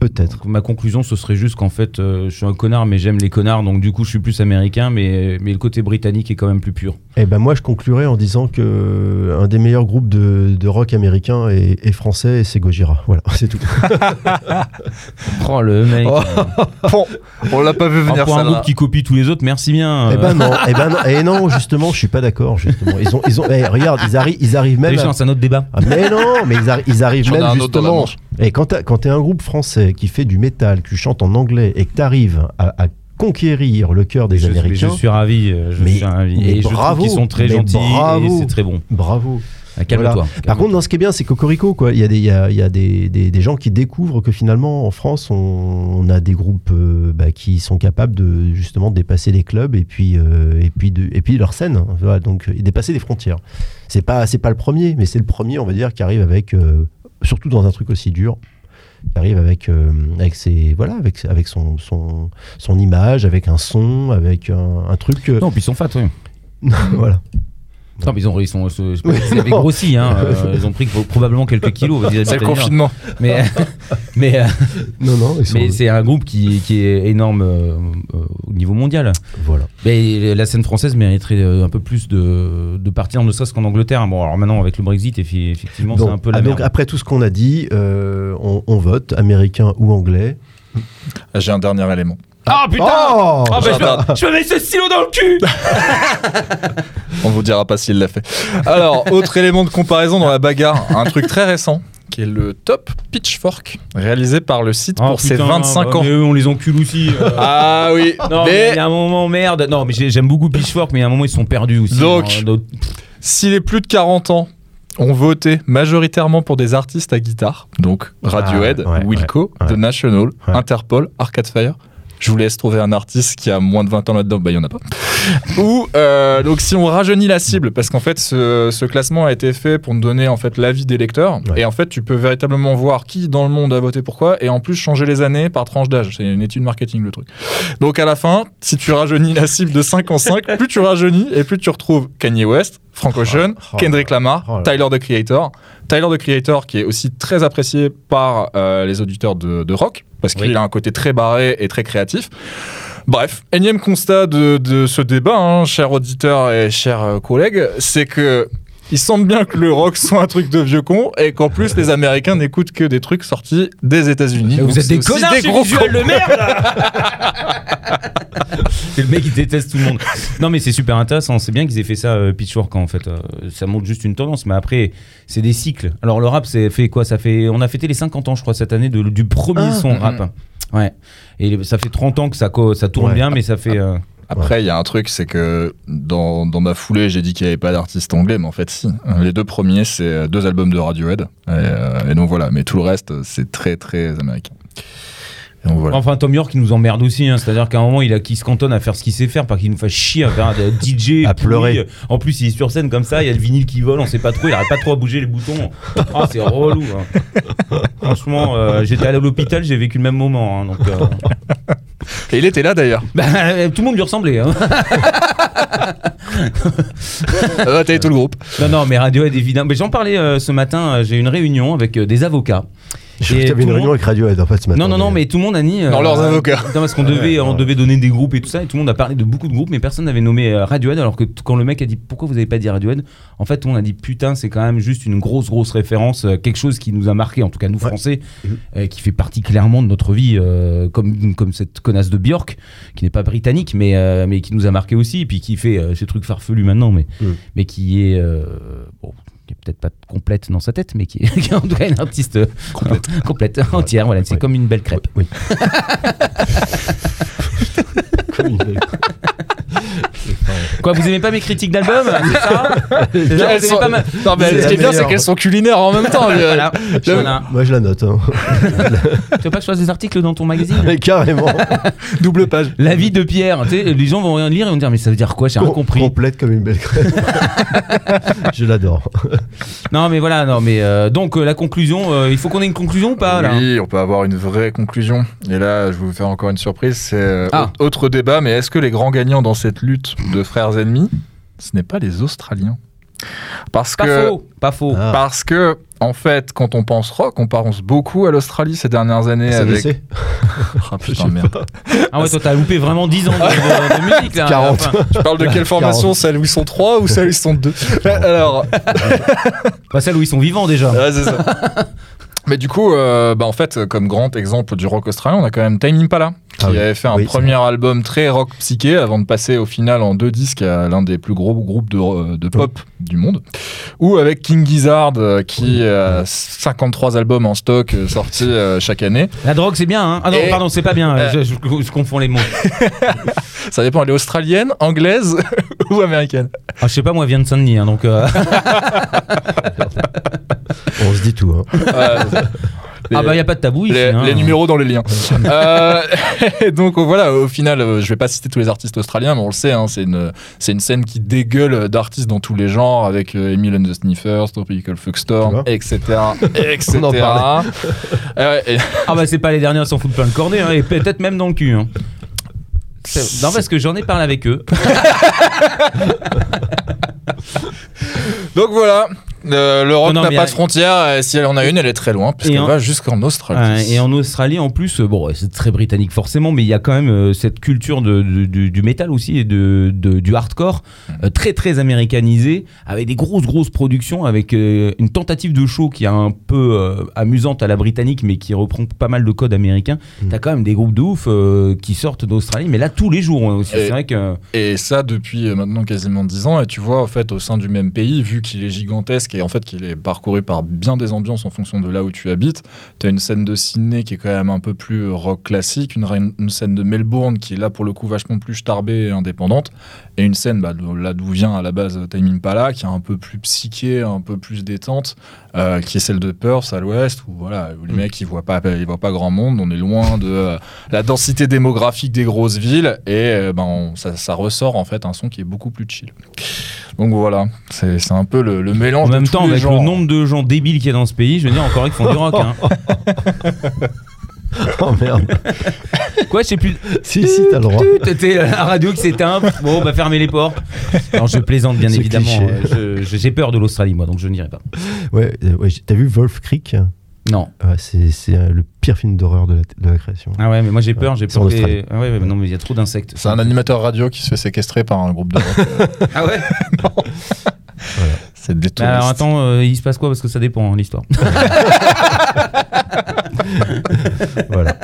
Peut-être. Ma conclusion, ce serait juste qu'en fait, euh, je suis un connard, mais j'aime les connards, donc du coup, je suis plus américain, mais, mais le côté britannique est quand même plus pur. Et ben moi, je conclurai en disant que euh, un des meilleurs groupes de, de rock américain est, est français et c'est Gojira. Voilà, *laughs* c'est tout. *laughs* Oh, le mec. Oh, *laughs* Bon, on l'a pas vu Ah, venir pour un celle-là. groupe qui copie tous les autres, merci bien. Eh ben non, eh ben non, eh non, justement, je suis pas d'accord. Justement, ils ont, ils ont, eh, regarde, ils arrivent, ils arrivent Allez, même. à- c'est un autre débat. Ah, mais non, mais ils, arri- ils arrivent même un autre dans la justement. Et quand quand t'es un groupe français qui fait du métal, qui chante en anglais et que t'arrives à, à conquérir le cœur des je, Américains, je suis ravi. euh, Je Mais- suis ravi. mais Et je bravo, trouve qu'ils sont très gentils bravo. et c'est très bon. bravo. Ah. Par contre, dans ce qui est bien, c'est Cocorico, quoi. Il y a, des, il y a, il y a des, des, des gens qui découvrent que finalement, en France, on, on a des groupes euh, bah, qui sont capables de justement dépasser les clubs et puis, euh, et puis, de, et puis leur scène. hein. Voilà, donc, dépasser les frontières. C'est pas, c'est pas le premier, mais c'est le premier, on va dire, qui arrive avec, euh, surtout dans un truc aussi dur, qui arrive avec, euh, avec ses, voilà, avec, avec son, son, son image, avec un son, avec un, un truc. euh, Non, puis sont fat, oui. *laughs* voilà. Non, mais ils ont, ils sont, *laughs* avaient grossi, hein. euh, ils ont pris probablement quelques kilos. ils C'est le confinement. Mais, *laughs* mais, euh, *laughs* Non, non, ils sont. mais c'est un groupe qui, qui est énorme euh, au niveau mondial. Voilà. Mais la scène française mériterait un peu plus de, de partir, ne serait-ce qu'en Angleterre. Bon, alors maintenant, avec le Brexit, effectivement, c'est un peu la ah, donc merde. après tout ce qu'on a dit, euh, on, on vote, américain ou anglais. J'ai un dernier élément. Ah putain Oh Ah, bah, je, me, je me mets ce stylo dans le cul *laughs* On vous dira pas s'il l'a fait. Alors, autre élément de comparaison dans la bagarre, un truc très récent, qui est le top Pitchfork, réalisé par le site Ah, pour ses putain, 25 bah, ans. mais eux, on les encule aussi. euh. *laughs* Ah oui, Non, mais il y a un moment, merde. Non, mais j'ai- j'aime beaucoup Pitchfork, mais il y a un moment, ils sont perdus aussi. Donc, hein. Donc, si les plus de 40 ans ont voté majoritairement pour des artistes à guitare, donc Radiohead, Ah, ouais, Wilco, ouais, The. National, Ouais. Interpol, Arcade Fire. Je vous laisse trouver un artiste qui a moins de 20 ans là-dedans, bah il y en a pas. Ou euh, donc si on rajeunit la cible, parce qu'en fait ce, ce classement a été fait pour nous donner en fait l'avis des lecteurs, Ouais. et en fait tu peux véritablement voir qui dans le monde a voté pourquoi, et en plus changer les années par tranche d'âge. C'est une étude marketing le truc. Donc à la fin, si tu rajeunis la cible de 5 en 5, *laughs* plus tu rajeunis et plus tu retrouves Kanye West, Frank Ocean, oh Kendrick Lamar, oh. Tyler the Creator. Tyler the Creator qui est aussi très apprécié par euh, les auditeurs de, de rock parce qu'il Oui. a un côté très barré et très créatif. Bref, énième constat de, de ce débat, hein, chers auditeurs et chers euh, collègues, c'est que ils sentent bien que le rock *laughs* soit un truc de vieux con et qu'en plus les Américains n'écoutent que des trucs sortis des États-Unis. Vous êtes c'est des connards, des c'est gros cons. de merde C'est le mec qui déteste tout le monde. Non mais c'est super intéressant, c'est bien qu'ils aient fait ça euh, Pitchfork en fait. Euh, ça montre juste une tendance, mais après c'est des cycles. Alors le rap c'est fait quoi? Ça fait on a fêté les 50 ans je crois cette année de- du premier Ah. son rap. Ouais. Et ça fait 30 ans que ça ça tourne Ouais. bien mais ça fait euh, Après, il y a un truc, c'est que dans, dans ma foulée, j'ai dit qu'il n'y avait pas d'artiste anglais, mais en fait, si. Les deux premiers, c'est euh, deux albums de Radiohead. Et, euh, et donc voilà, mais tout le reste, c'est très, très américain. Et donc voilà. Enfin, Tom York, il nous emmerde aussi. hein. C'est-à-dire qu'à un moment, il, a, qu'il se cantonne à faire ce qu'il sait faire, pas qu'il nous fasse chier à faire des *laughs* DJ. À pleurer. En plus, il est sur scène comme ça, il y a le vinyle qui vole, on sait pas trop, il arrête pas trop à bouger les boutons. Ah, c'est relou. hein. Franchement, euh, j'étais allé à l'hôpital, j'ai vécu le même moment. hein, donc, euh, Et il était là d'ailleurs. bah, tout le monde lui ressemblait. hein. Ah, T'avais tout le groupe. Non, non, mais Radiohead, évidemment. Mais j'en parlais euh, ce matin, euh, j'ai eu une réunion avec euh, des avocats. Je Et avais une réunion avec Radiohead en fait ce matin. Non, non, non, mais tout le monde a dit. euh, Dans leurs avocats. *laughs* Non, parce qu'on devait, Ouais, on devait donner des groupes et tout ça, et tout le monde a parlé de beaucoup de groupes, mais personne n'avait nommé euh, Radiohead, alors que quand le mec a dit pourquoi vous avez pas dit Radiohead, en fait, tout le monde a dit putain, c'est quand même juste une grosse, grosse référence, euh, quelque chose qui nous a marqué, en tout cas nous Ouais. français, Mhm. euh, qui fait partie clairement de notre vie, euh, comme, comme cette connasse de Björk, qui n'est pas britannique, mais, euh, mais qui nous a marqué aussi, et puis qui fait euh, ces trucs farfelus maintenant, mais, Mhm. mais qui est. euh, bon, qui est peut-être pas complète dans sa tête, mais qui est, *laughs* qui est en tout cas une artiste euh, complète, *laughs* entière. Voilà, c'est comme une belle crêpe. Oui. *laughs* Comme une belle- Quoi, vous aimez pas mes critiques d'album *laughs* C'est ça C'est ça, vous Elles aimez sont- pas ma- Non, mais ce qui est bien, c'est qu'elles sont culinaires en même temps. *laughs* Voilà. Voilà. Moi je la note. hein. *laughs* Tu veux pas que je fasse des articles dans ton magazine Mais carrément. Double page. La vie de Pierre, tu sais, les gens vont rien lire et vont dire mais ça veut dire quoi J'ai rien Com- compris. Complète comme une belle crème. je l'adore. Non mais voilà, non mais euh, donc euh, la conclusion, euh, il faut qu'on ait une conclusion ou pas là Oui, on peut avoir une vraie conclusion. Et là, je vais vous faire encore une surprise. C'est euh, Ah. au- autre débat, mais est-ce que les grands gagnants dans cette lutte de frères ennemis, ce n'est pas les Australiens Parce Pas que faux, pas faux. Ah. Parce que En fait, quand on pense rock, on pense beaucoup à l'Australie ces dernières années avec. *laughs* Ah putain, merde. Ah ouais, toi t'as loupé vraiment 10 ans de, de- de *laughs* musique là. 40. Enfin, Tu parles de quelle formation Celle où ils sont 3 ou celle où ils sont 2 Alors, pas celle où ils sont vivants déjà. Ouais, c'est ça. *laughs* Mais du coup, euh, bah en fait, comme grand exemple du rock australien, on a quand même Time Impala, qui Ah oui. avait fait un Oui, premier album très rock psyché avant de passer au final en deux disques à l'un des plus gros groupes de, de pop du monde. Ou avec King Gizzard, euh, qui a 53 albums en stock euh, sortis euh, chaque année. La drogue c'est bien, hein. Ah non, Et- pardon, c'est pas bien. Euh. Je, je- je confonds les mots. *laughs* Ça dépend, elle est australienne, anglaise *laughs* ou américaine? Ah, je sais pas, moi, je viens de Saint-Denis, hein, donc. euh, *laughs* *laughs* On se dit tout. Hein. Les- Ah bah, y a pas de tabou ici. les, hein. les numéros dans les liens. Euh, *laughs* donc euh, voilà, au final, euh, je vais pas citer tous les artistes australiens, mais on le sait, hein, c'est une, c'est une scène qui dégueule d'artistes dans tous les genres, avec euh, Emil and the Sniffers, Tropical Fuckstorm, etc. etc. On en. Euh, et- *laughs* Ah bah, c'est pas les derniers à s'en foutre plein le cornet, hein, et peut-être même dans le cul. hein. Non, parce que j'en ai parlé avec eux. donc voilà, euh, le rock Non, non, n'a pas a- de frontières, et si elle en a une, elle est très loin, puisqu'elle en- va jusqu'en Australie. Et en Australie, en plus, euh, bon, c'est très britannique forcément, mais il y a quand même euh, cette culture de, de- du, du métal aussi et de, de- du hardcore euh, très très américanisée, avec des grosses grosses productions, avec euh, une tentative de show qui est un peu euh, amusante à la britannique, mais qui reprend pas mal de codes américains. Mm. T'as quand même des groupes de ouf euh, qui sortent d'Australie, mais là tous les jours hein, aussi. Et- C'est vrai que Et ça depuis maintenant quasiment 10 ans. Et tu vois, en fait, au sein du même pays, vu qu'il est gigantesque et en fait qu'il est parcouru par bien des ambiances en fonction de là où tu habites, tu as une scène de Sydney qui est quand même un peu plus euh, rock classique, une, scène de Melbourne qui est là pour le coup vachement plus starbée et indépendante, et une scène bah, de- là d'où vient à la base Time Impala qui est un peu plus psyché, un peu plus détente, euh, qui est celle de Perth à l'ouest, où, voilà, où les Mm. mecs ils voient, pas, ils voient pas grand monde, on est loin de euh, la densité démographique des grosses villes et euh, ben, ça, ça ressort en fait un son qui est beaucoup plus chill. Donc voilà, c'est c'est un peu le, le mélange en de même tous temps, les avec genres. le nombre de gens débiles qu'il y a dans ce pays, je veux dire encore qu'ils font du rock. Hein. *laughs* Oh merde. Quoi, je sais plus. si, si, t'as le droit. T'étais la radio qui s'éteint. Bon, bah fermez les portes. Alors je plaisante bien évidemment. je- J'ai peur de l'Australie moi, donc je n'irai pas. Ouais, euh, ouais, t'as vu Wolf Creek? Non. Ouais, C'est euh, le pire film d'horreur de la, de la création. Ah ouais, mais moi j'ai peur. J'ai peur. Australie. Ah ouais, mais non, mais il y a trop d'insectes. C'est un animateur radio qui se fait séquestrer par un groupe de rock. *laughs* Ah ouais? *laughs* c'est des Bah alors attends, euh, il se passe quoi? Parce que ça dépend hein, l'histoire. *laughs* Voilà.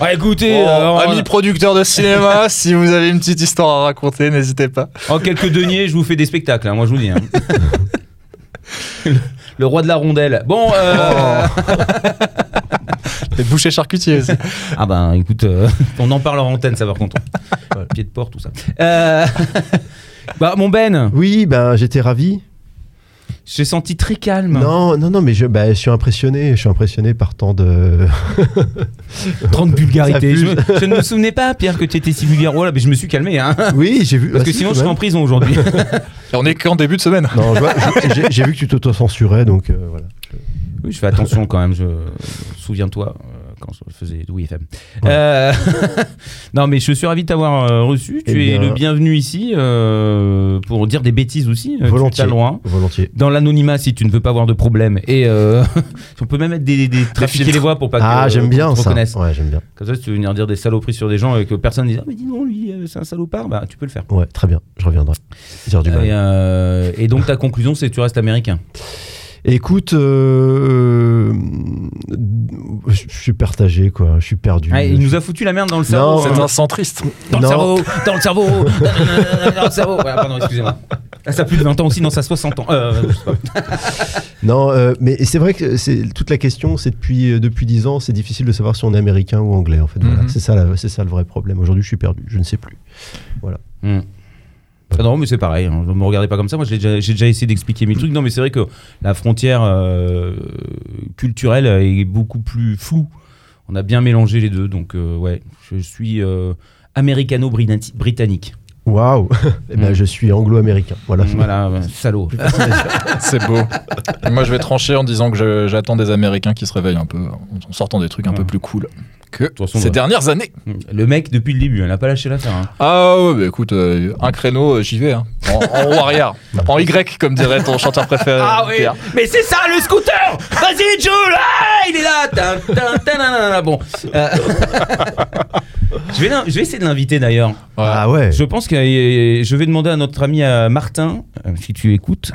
Ah écoutez, Bon, euh, amis producteurs de cinéma, si vous avez une petite histoire à raconter, n'hésitez pas. en quelques deniers, je vous fais des spectacles. hein, moi je vous dis. hein. Le, roi de la rondelle. Bon. euh, *laughs* Les bouchers charcutiers aussi. Ah ben écoute, euh, on en parle en antenne, ça par contre. Pied de porte, tout ça. Euh, *laughs* bah mon Ben, Oui, ben j'étais ravi. J'ai senti très calme. Non, non, non, mais je, bah, je suis impressionné. Je suis impressionné par tant de. *laughs* 30 vulgarités. Ça Je, ne me souvenais pas, Pierre, que tu étais si vulgaire. Oh là, mais je me suis calmé, hein. Oui, j'ai vu. Parce bah, que si, sinon, je serais en prison aujourd'hui. *laughs* On est qu'en début de semaine. Non, j'ai vu que tu t'auto-censurais, donc euh, voilà. Oui, je fais attention quand même. Je souviens-toi euh, quand je faisais FM. Euh, *laughs* non, mais je suis ravi de t'avoir euh, reçu. Tu Eh es bien- le bienvenu ici euh, pour dire des bêtises aussi. euh, Volontiers. Volontiers. Dans l'anonymat, si tu ne veux pas avoir de problème. Et euh, *laughs* on peut même mettre des, des trafiquer filtres. les voix pour pas que Ah, j'aime bien te ça. Ouais, j'aime bien. Comme ça, si tu veux venir dire des saloperies sur des gens et que personne ne dise Ah, mais dis non, lui, c'est un salopard, bah tu peux le faire. Ouais, très bien. Je reviendrai. Du mal. Et, et donc ta conclusion, c'est que tu restes américain. Écoute, euh, je suis partagé, quoi. Je suis perdu. Ah, il nous a foutu la merde dans le cerveau. C'est un centriste. Dans le Non. cerveau, dans le cerveau, *laughs* dans le cerveau. Ouais, pardon, excusez-moi. Ah, ça a plus de 20 ans aussi, non, ça a 60 ans. Euh, je sais pas. *laughs* Non, euh, mais c'est vrai que c'est toute la question, c'est depuis euh, depuis dix ans, c'est difficile de savoir si on est américain ou anglais. En fait, voilà. Mhm. c'est ça, la- c'est ça le vrai problème. Aujourd'hui, je suis perdu. Je ne sais plus. Hmm. Ah non, mais c'est pareil, hein, ne me regardez pas comme ça. Moi, j'ai déjà, essayé d'expliquer mes trucs. Non, mais c'est vrai que la frontière euh, culturelle est beaucoup plus floue. On a bien mélangé les deux. Donc, euh, ouais, je suis euh, américano-britannique. Waouh. *laughs* Eh ben, Mm. je suis anglo-américain. Voilà. Voilà, salaud. *laughs* C'est beau. Et moi, je vais trancher en disant que j'attends des Américains qui se réveillent un peu en sortant des trucs un Ouais. peu plus cool. Que façon, ces bah. dernières années. Le mec, depuis le début, il n'a pas lâché l'affaire. hein. Ah ouais, bah écoute, euh, un créneau, euh, j'y vais. Hein. En, en haut arrière. En Y, comme dirait ton chanteur préféré. Ah oui Pierre. Mais c'est ça le scooter Vas-y Jules Ah, Il est là tin, tin, nanana. Bon. euh, *laughs* je, vais, je vais essayer de l'inviter d'ailleurs. Ah ouais. Je pense que je vais demander à notre ami euh, Martin, si tu écoutes,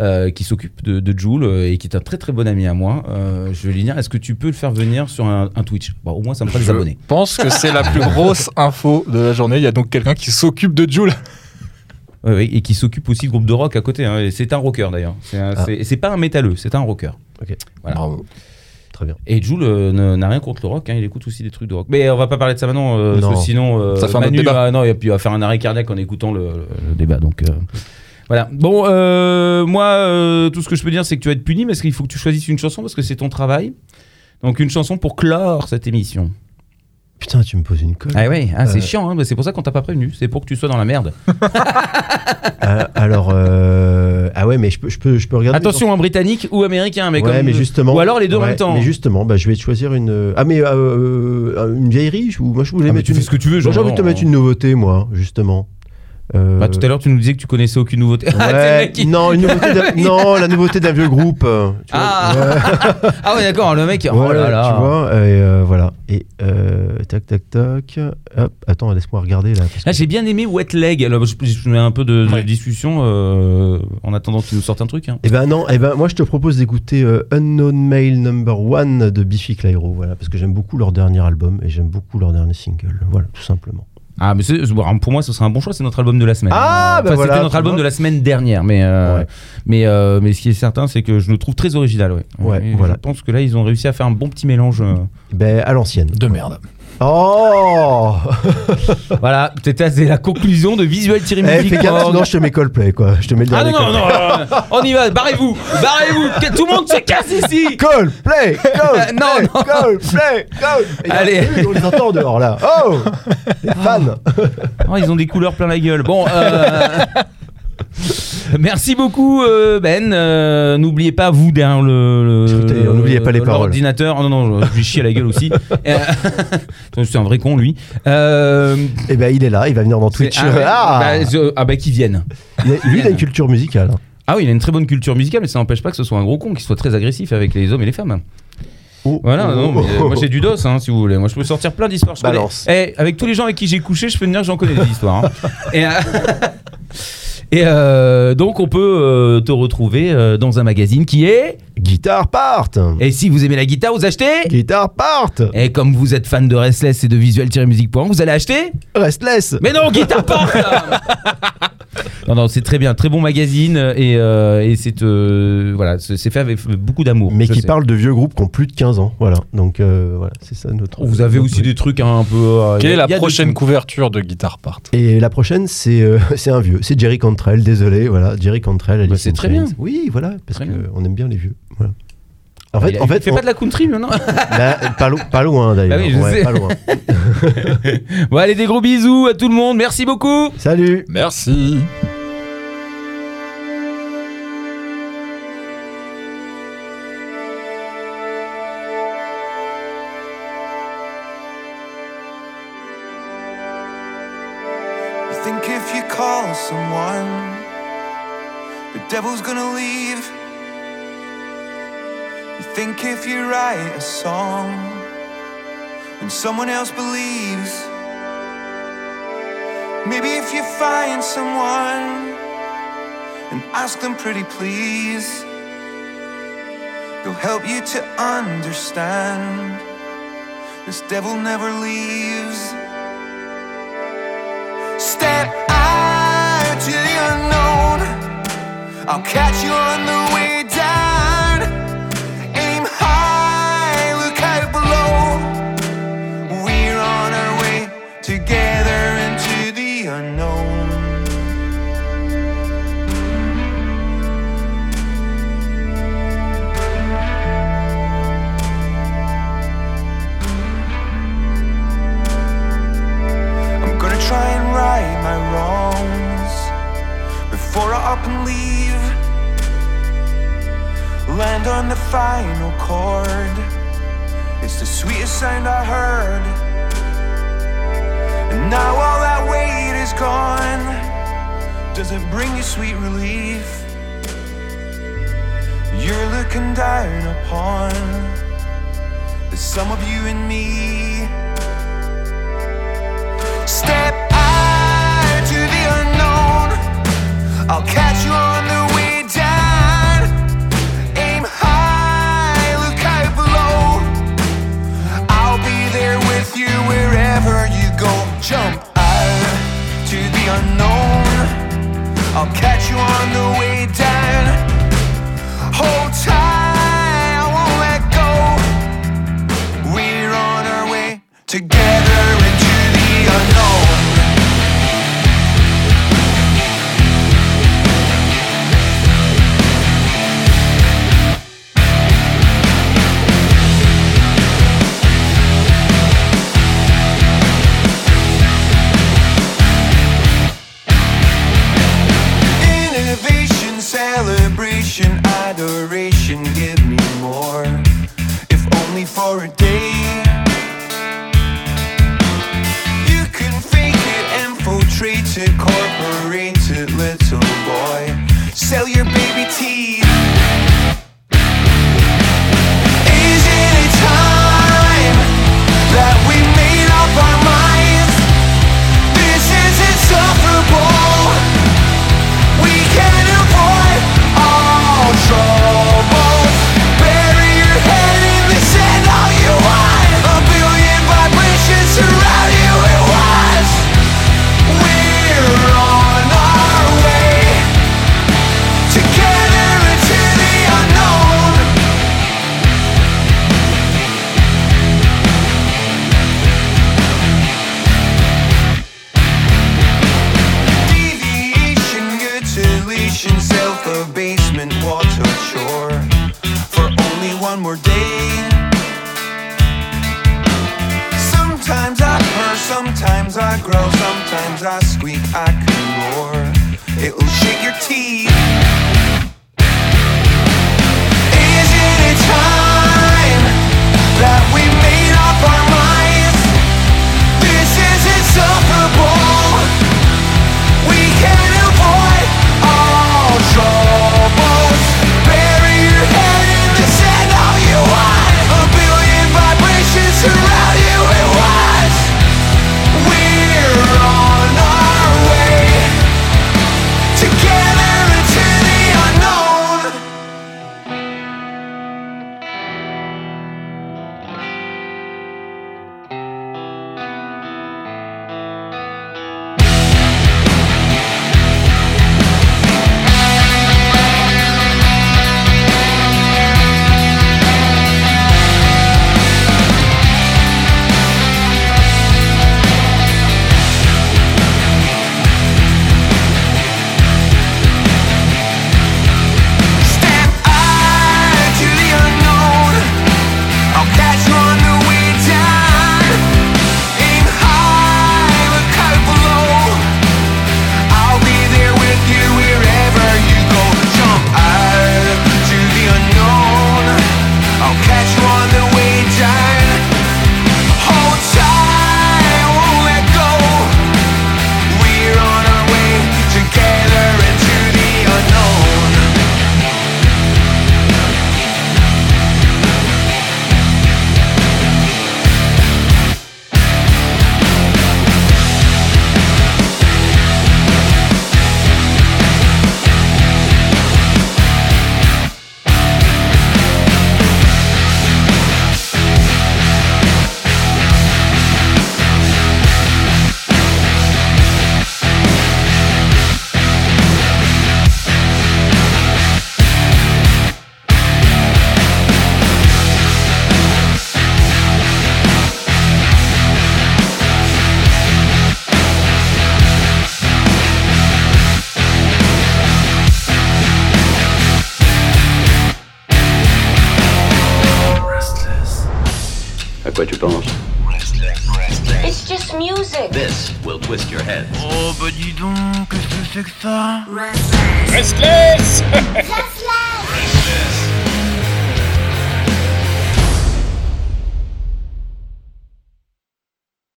euh, qui s'occupe de, de Jules et qui est un très très bon ami à moi. euh, je vais lui dire est-ce que tu peux le faire venir sur un, un Twitch? Bon, Au moins ça me fera des Je abonnés. pense que c'est la plus grosse info de la journée. Il y a donc quelqu'un qui s'occupe de Jules. Ouais, et qui s'occupe aussi de groupe de rock à côté. hein, c'est un rocker d'ailleurs. C'est un- Ah. c'est- c'est pas un métalleux, c'est un rocker. Voilà. Bravo. Très bien. Et Jules euh, ne- n'a rien contre le rock, hein, il écoute aussi des trucs de rock. Mais on va pas parler de ça maintenant, euh, Non. parce que sinon, euh, Ça fait un autre Manu débat. va- non, et puis il va faire un arrêt cardiaque en écoutant le, le- le débat. Donc euh, voilà. Bon, euh, moi, euh, tout ce que je peux dire, c'est que tu vas être puni, parce qu'il faut que tu choisisses une chanson? Parce que c'est ton travail. Donc une chanson pour clore cette émission. Putain, tu me poses une colle. Ah ouais, ah, c'est Euh. chiant, hein, c'est pour ça qu'on t'a pas prévenu. C'est pour que tu sois dans la merde. Ah, *laughs* alors, euh, ah ouais, mais je peux, je peux, je peux regarder. Attention, un britannique ou américain, mais ouais, comme mais justement. Ou alors les deux en même temps. Mais justement, bah, je vais te choisir une. Ah, mais euh, euh, une vieillerie ou moi je voulais Ah, mettre tu une. fais ce que tu veux. Moi, genre, j'ai envie de te mettre une nouveauté, moi, justement. Euh, Bah, tout à l'heure, tu nous disais que tu connaissais aucune nouveauté. *laughs* Ah, Ouais, qui- non, une nouveauté d'un- *laughs* non, la nouveauté d'un vieux groupe. euh, tu vois. Ah. Ouais. *laughs* Ah ouais, d'accord, le mec. oh Voilà, là là. tu vois, et euh, voilà. Et tac, tac, tac. Hop, attends, laisse-moi regarder là. que- Là, j'ai bien aimé Wet Leg. Alors, je, je mets un peu de, discussion en attendant qu'il nous sorte un truc. hein. Eh ben non, eh ben moi je te propose d'écouter Unknown Male Number One de Biffy Clyro, voilà, parce que j'aime beaucoup leur dernier album et j'aime beaucoup leur dernier single, voilà, tout simplement. Ah, mais pour moi, ce serait un bon choix. C'est notre album de la semaine. Ah, bah enfin, voilà, C'était notre album vois. de la semaine dernière. Mais, euh, Ouais. mais, euh, mais ce qui est certain, c'est que je le trouve très original. Ouais. Ouais, voilà. Je pense que là, ils ont réussi à faire un bon petit mélange. euh. Ben à l'ancienne. De merde. Oh *laughs* voilà, c'était c'est la conclusion de Visual Thierry Eh, Music. fais gaffe, Org. sinon je te mets Coldplay quoi, je te mets le Ah dernier non, non, non, Coldplay. non, on y va, barrez-vous, barrez-vous, que tout le monde se casse ici. Coldplay, Coldplay, *laughs* Non, non. Coldplay, Coldplay. Allez. Allez, on les entend dehors là. Oh, les fans. Oh, ils ont des couleurs plein la gueule. Bon, euh, *laughs* *laughs* merci beaucoup euh, Ben. Euh, N'oubliez pas vous derrière le. le- n'oubliez pas les paroles. L'ordinateur. Non non, je lui chie à la gueule aussi. *laughs* Euh, *laughs* C'est un vrai con lui. Euh, Eh ben il est là, il va venir dans Twitch. ah. Ah, bah, je- ah bah qu'ils viennent. Il a- lui il a une culture musicale. Ah oui, il a une très bonne culture musicale, mais ça n'empêche pas que ce soit un gros con, qu'il soit très agressif avec les hommes et les femmes. Oh, Voilà, oh, non, oh, mais, moi j'ai du dos, hein, si vous voulez. Moi je peux sortir plein d'histoires. Je connais- Balance. Eh, avec tous les gens avec qui j'ai couché, je peux te dire j'en connais des histoires. hein. Et, euh, et, euh, donc on peut euh, te retrouver euh, dans un magazine qui est. Guitare part. Et si vous aimez la guitare, vous achetez. Guitare part. Et comme vous êtes fan de Restless et de visual-music.org, vous allez acheter Restless. Mais non, Guitar Part *laughs* Non, non, c'est très bien, très bon magazine et, euh, et c'est euh, voilà, c'est fait avec beaucoup d'amour. Mais qui sais. parle de vieux groupes qui ont plus de 15 ans. Voilà. Donc euh, voilà, c'est ça notre. Vous avez notre aussi truc. des trucs un peu. euh, Quelle est la prochaine couverture de Guitar Part? Et la prochaine, c'est euh, *laughs* c'est un vieux. C'est Jerry Cantrell, désolé. Voilà, Jerry Cantrell. Alice Bah, c'est très bien. Oui, voilà, parce qu'on aime bien les vieux. Voilà. En Il fait, a- en il fait, fait on- pas de la country, non *laughs* bah, pas, lo- pas loin d'ailleurs. Bah oui, Ouais, pas loin. *laughs* Bon, allez, des gros bisous à tout le monde. Merci beaucoup. Salut. Merci. You think if you call someone, the devil's gonna leave. Think if you write a song, and someone else believes. Maybe if you find someone and ask them pretty please, they'll help you to understand. This devil never leaves. Step out to the unknown. I'll catch you on the way down. Up and leave. Land on the final chord. It's the sweetest sound I heard. And now all that weight is gone. Does it bring you sweet relief? You're looking down upon the sum of you and me. Step I'll catch you on the way down. Aim high, look below. I'll be there with you wherever you go. Jump out to the unknown. I'll catch you on the way down. Hold tight, I won't let go. We're on our way together adoration, give me more. If only for a day. You can fake it, infiltrate it, corporate it, little boy. Sell your baby teeth.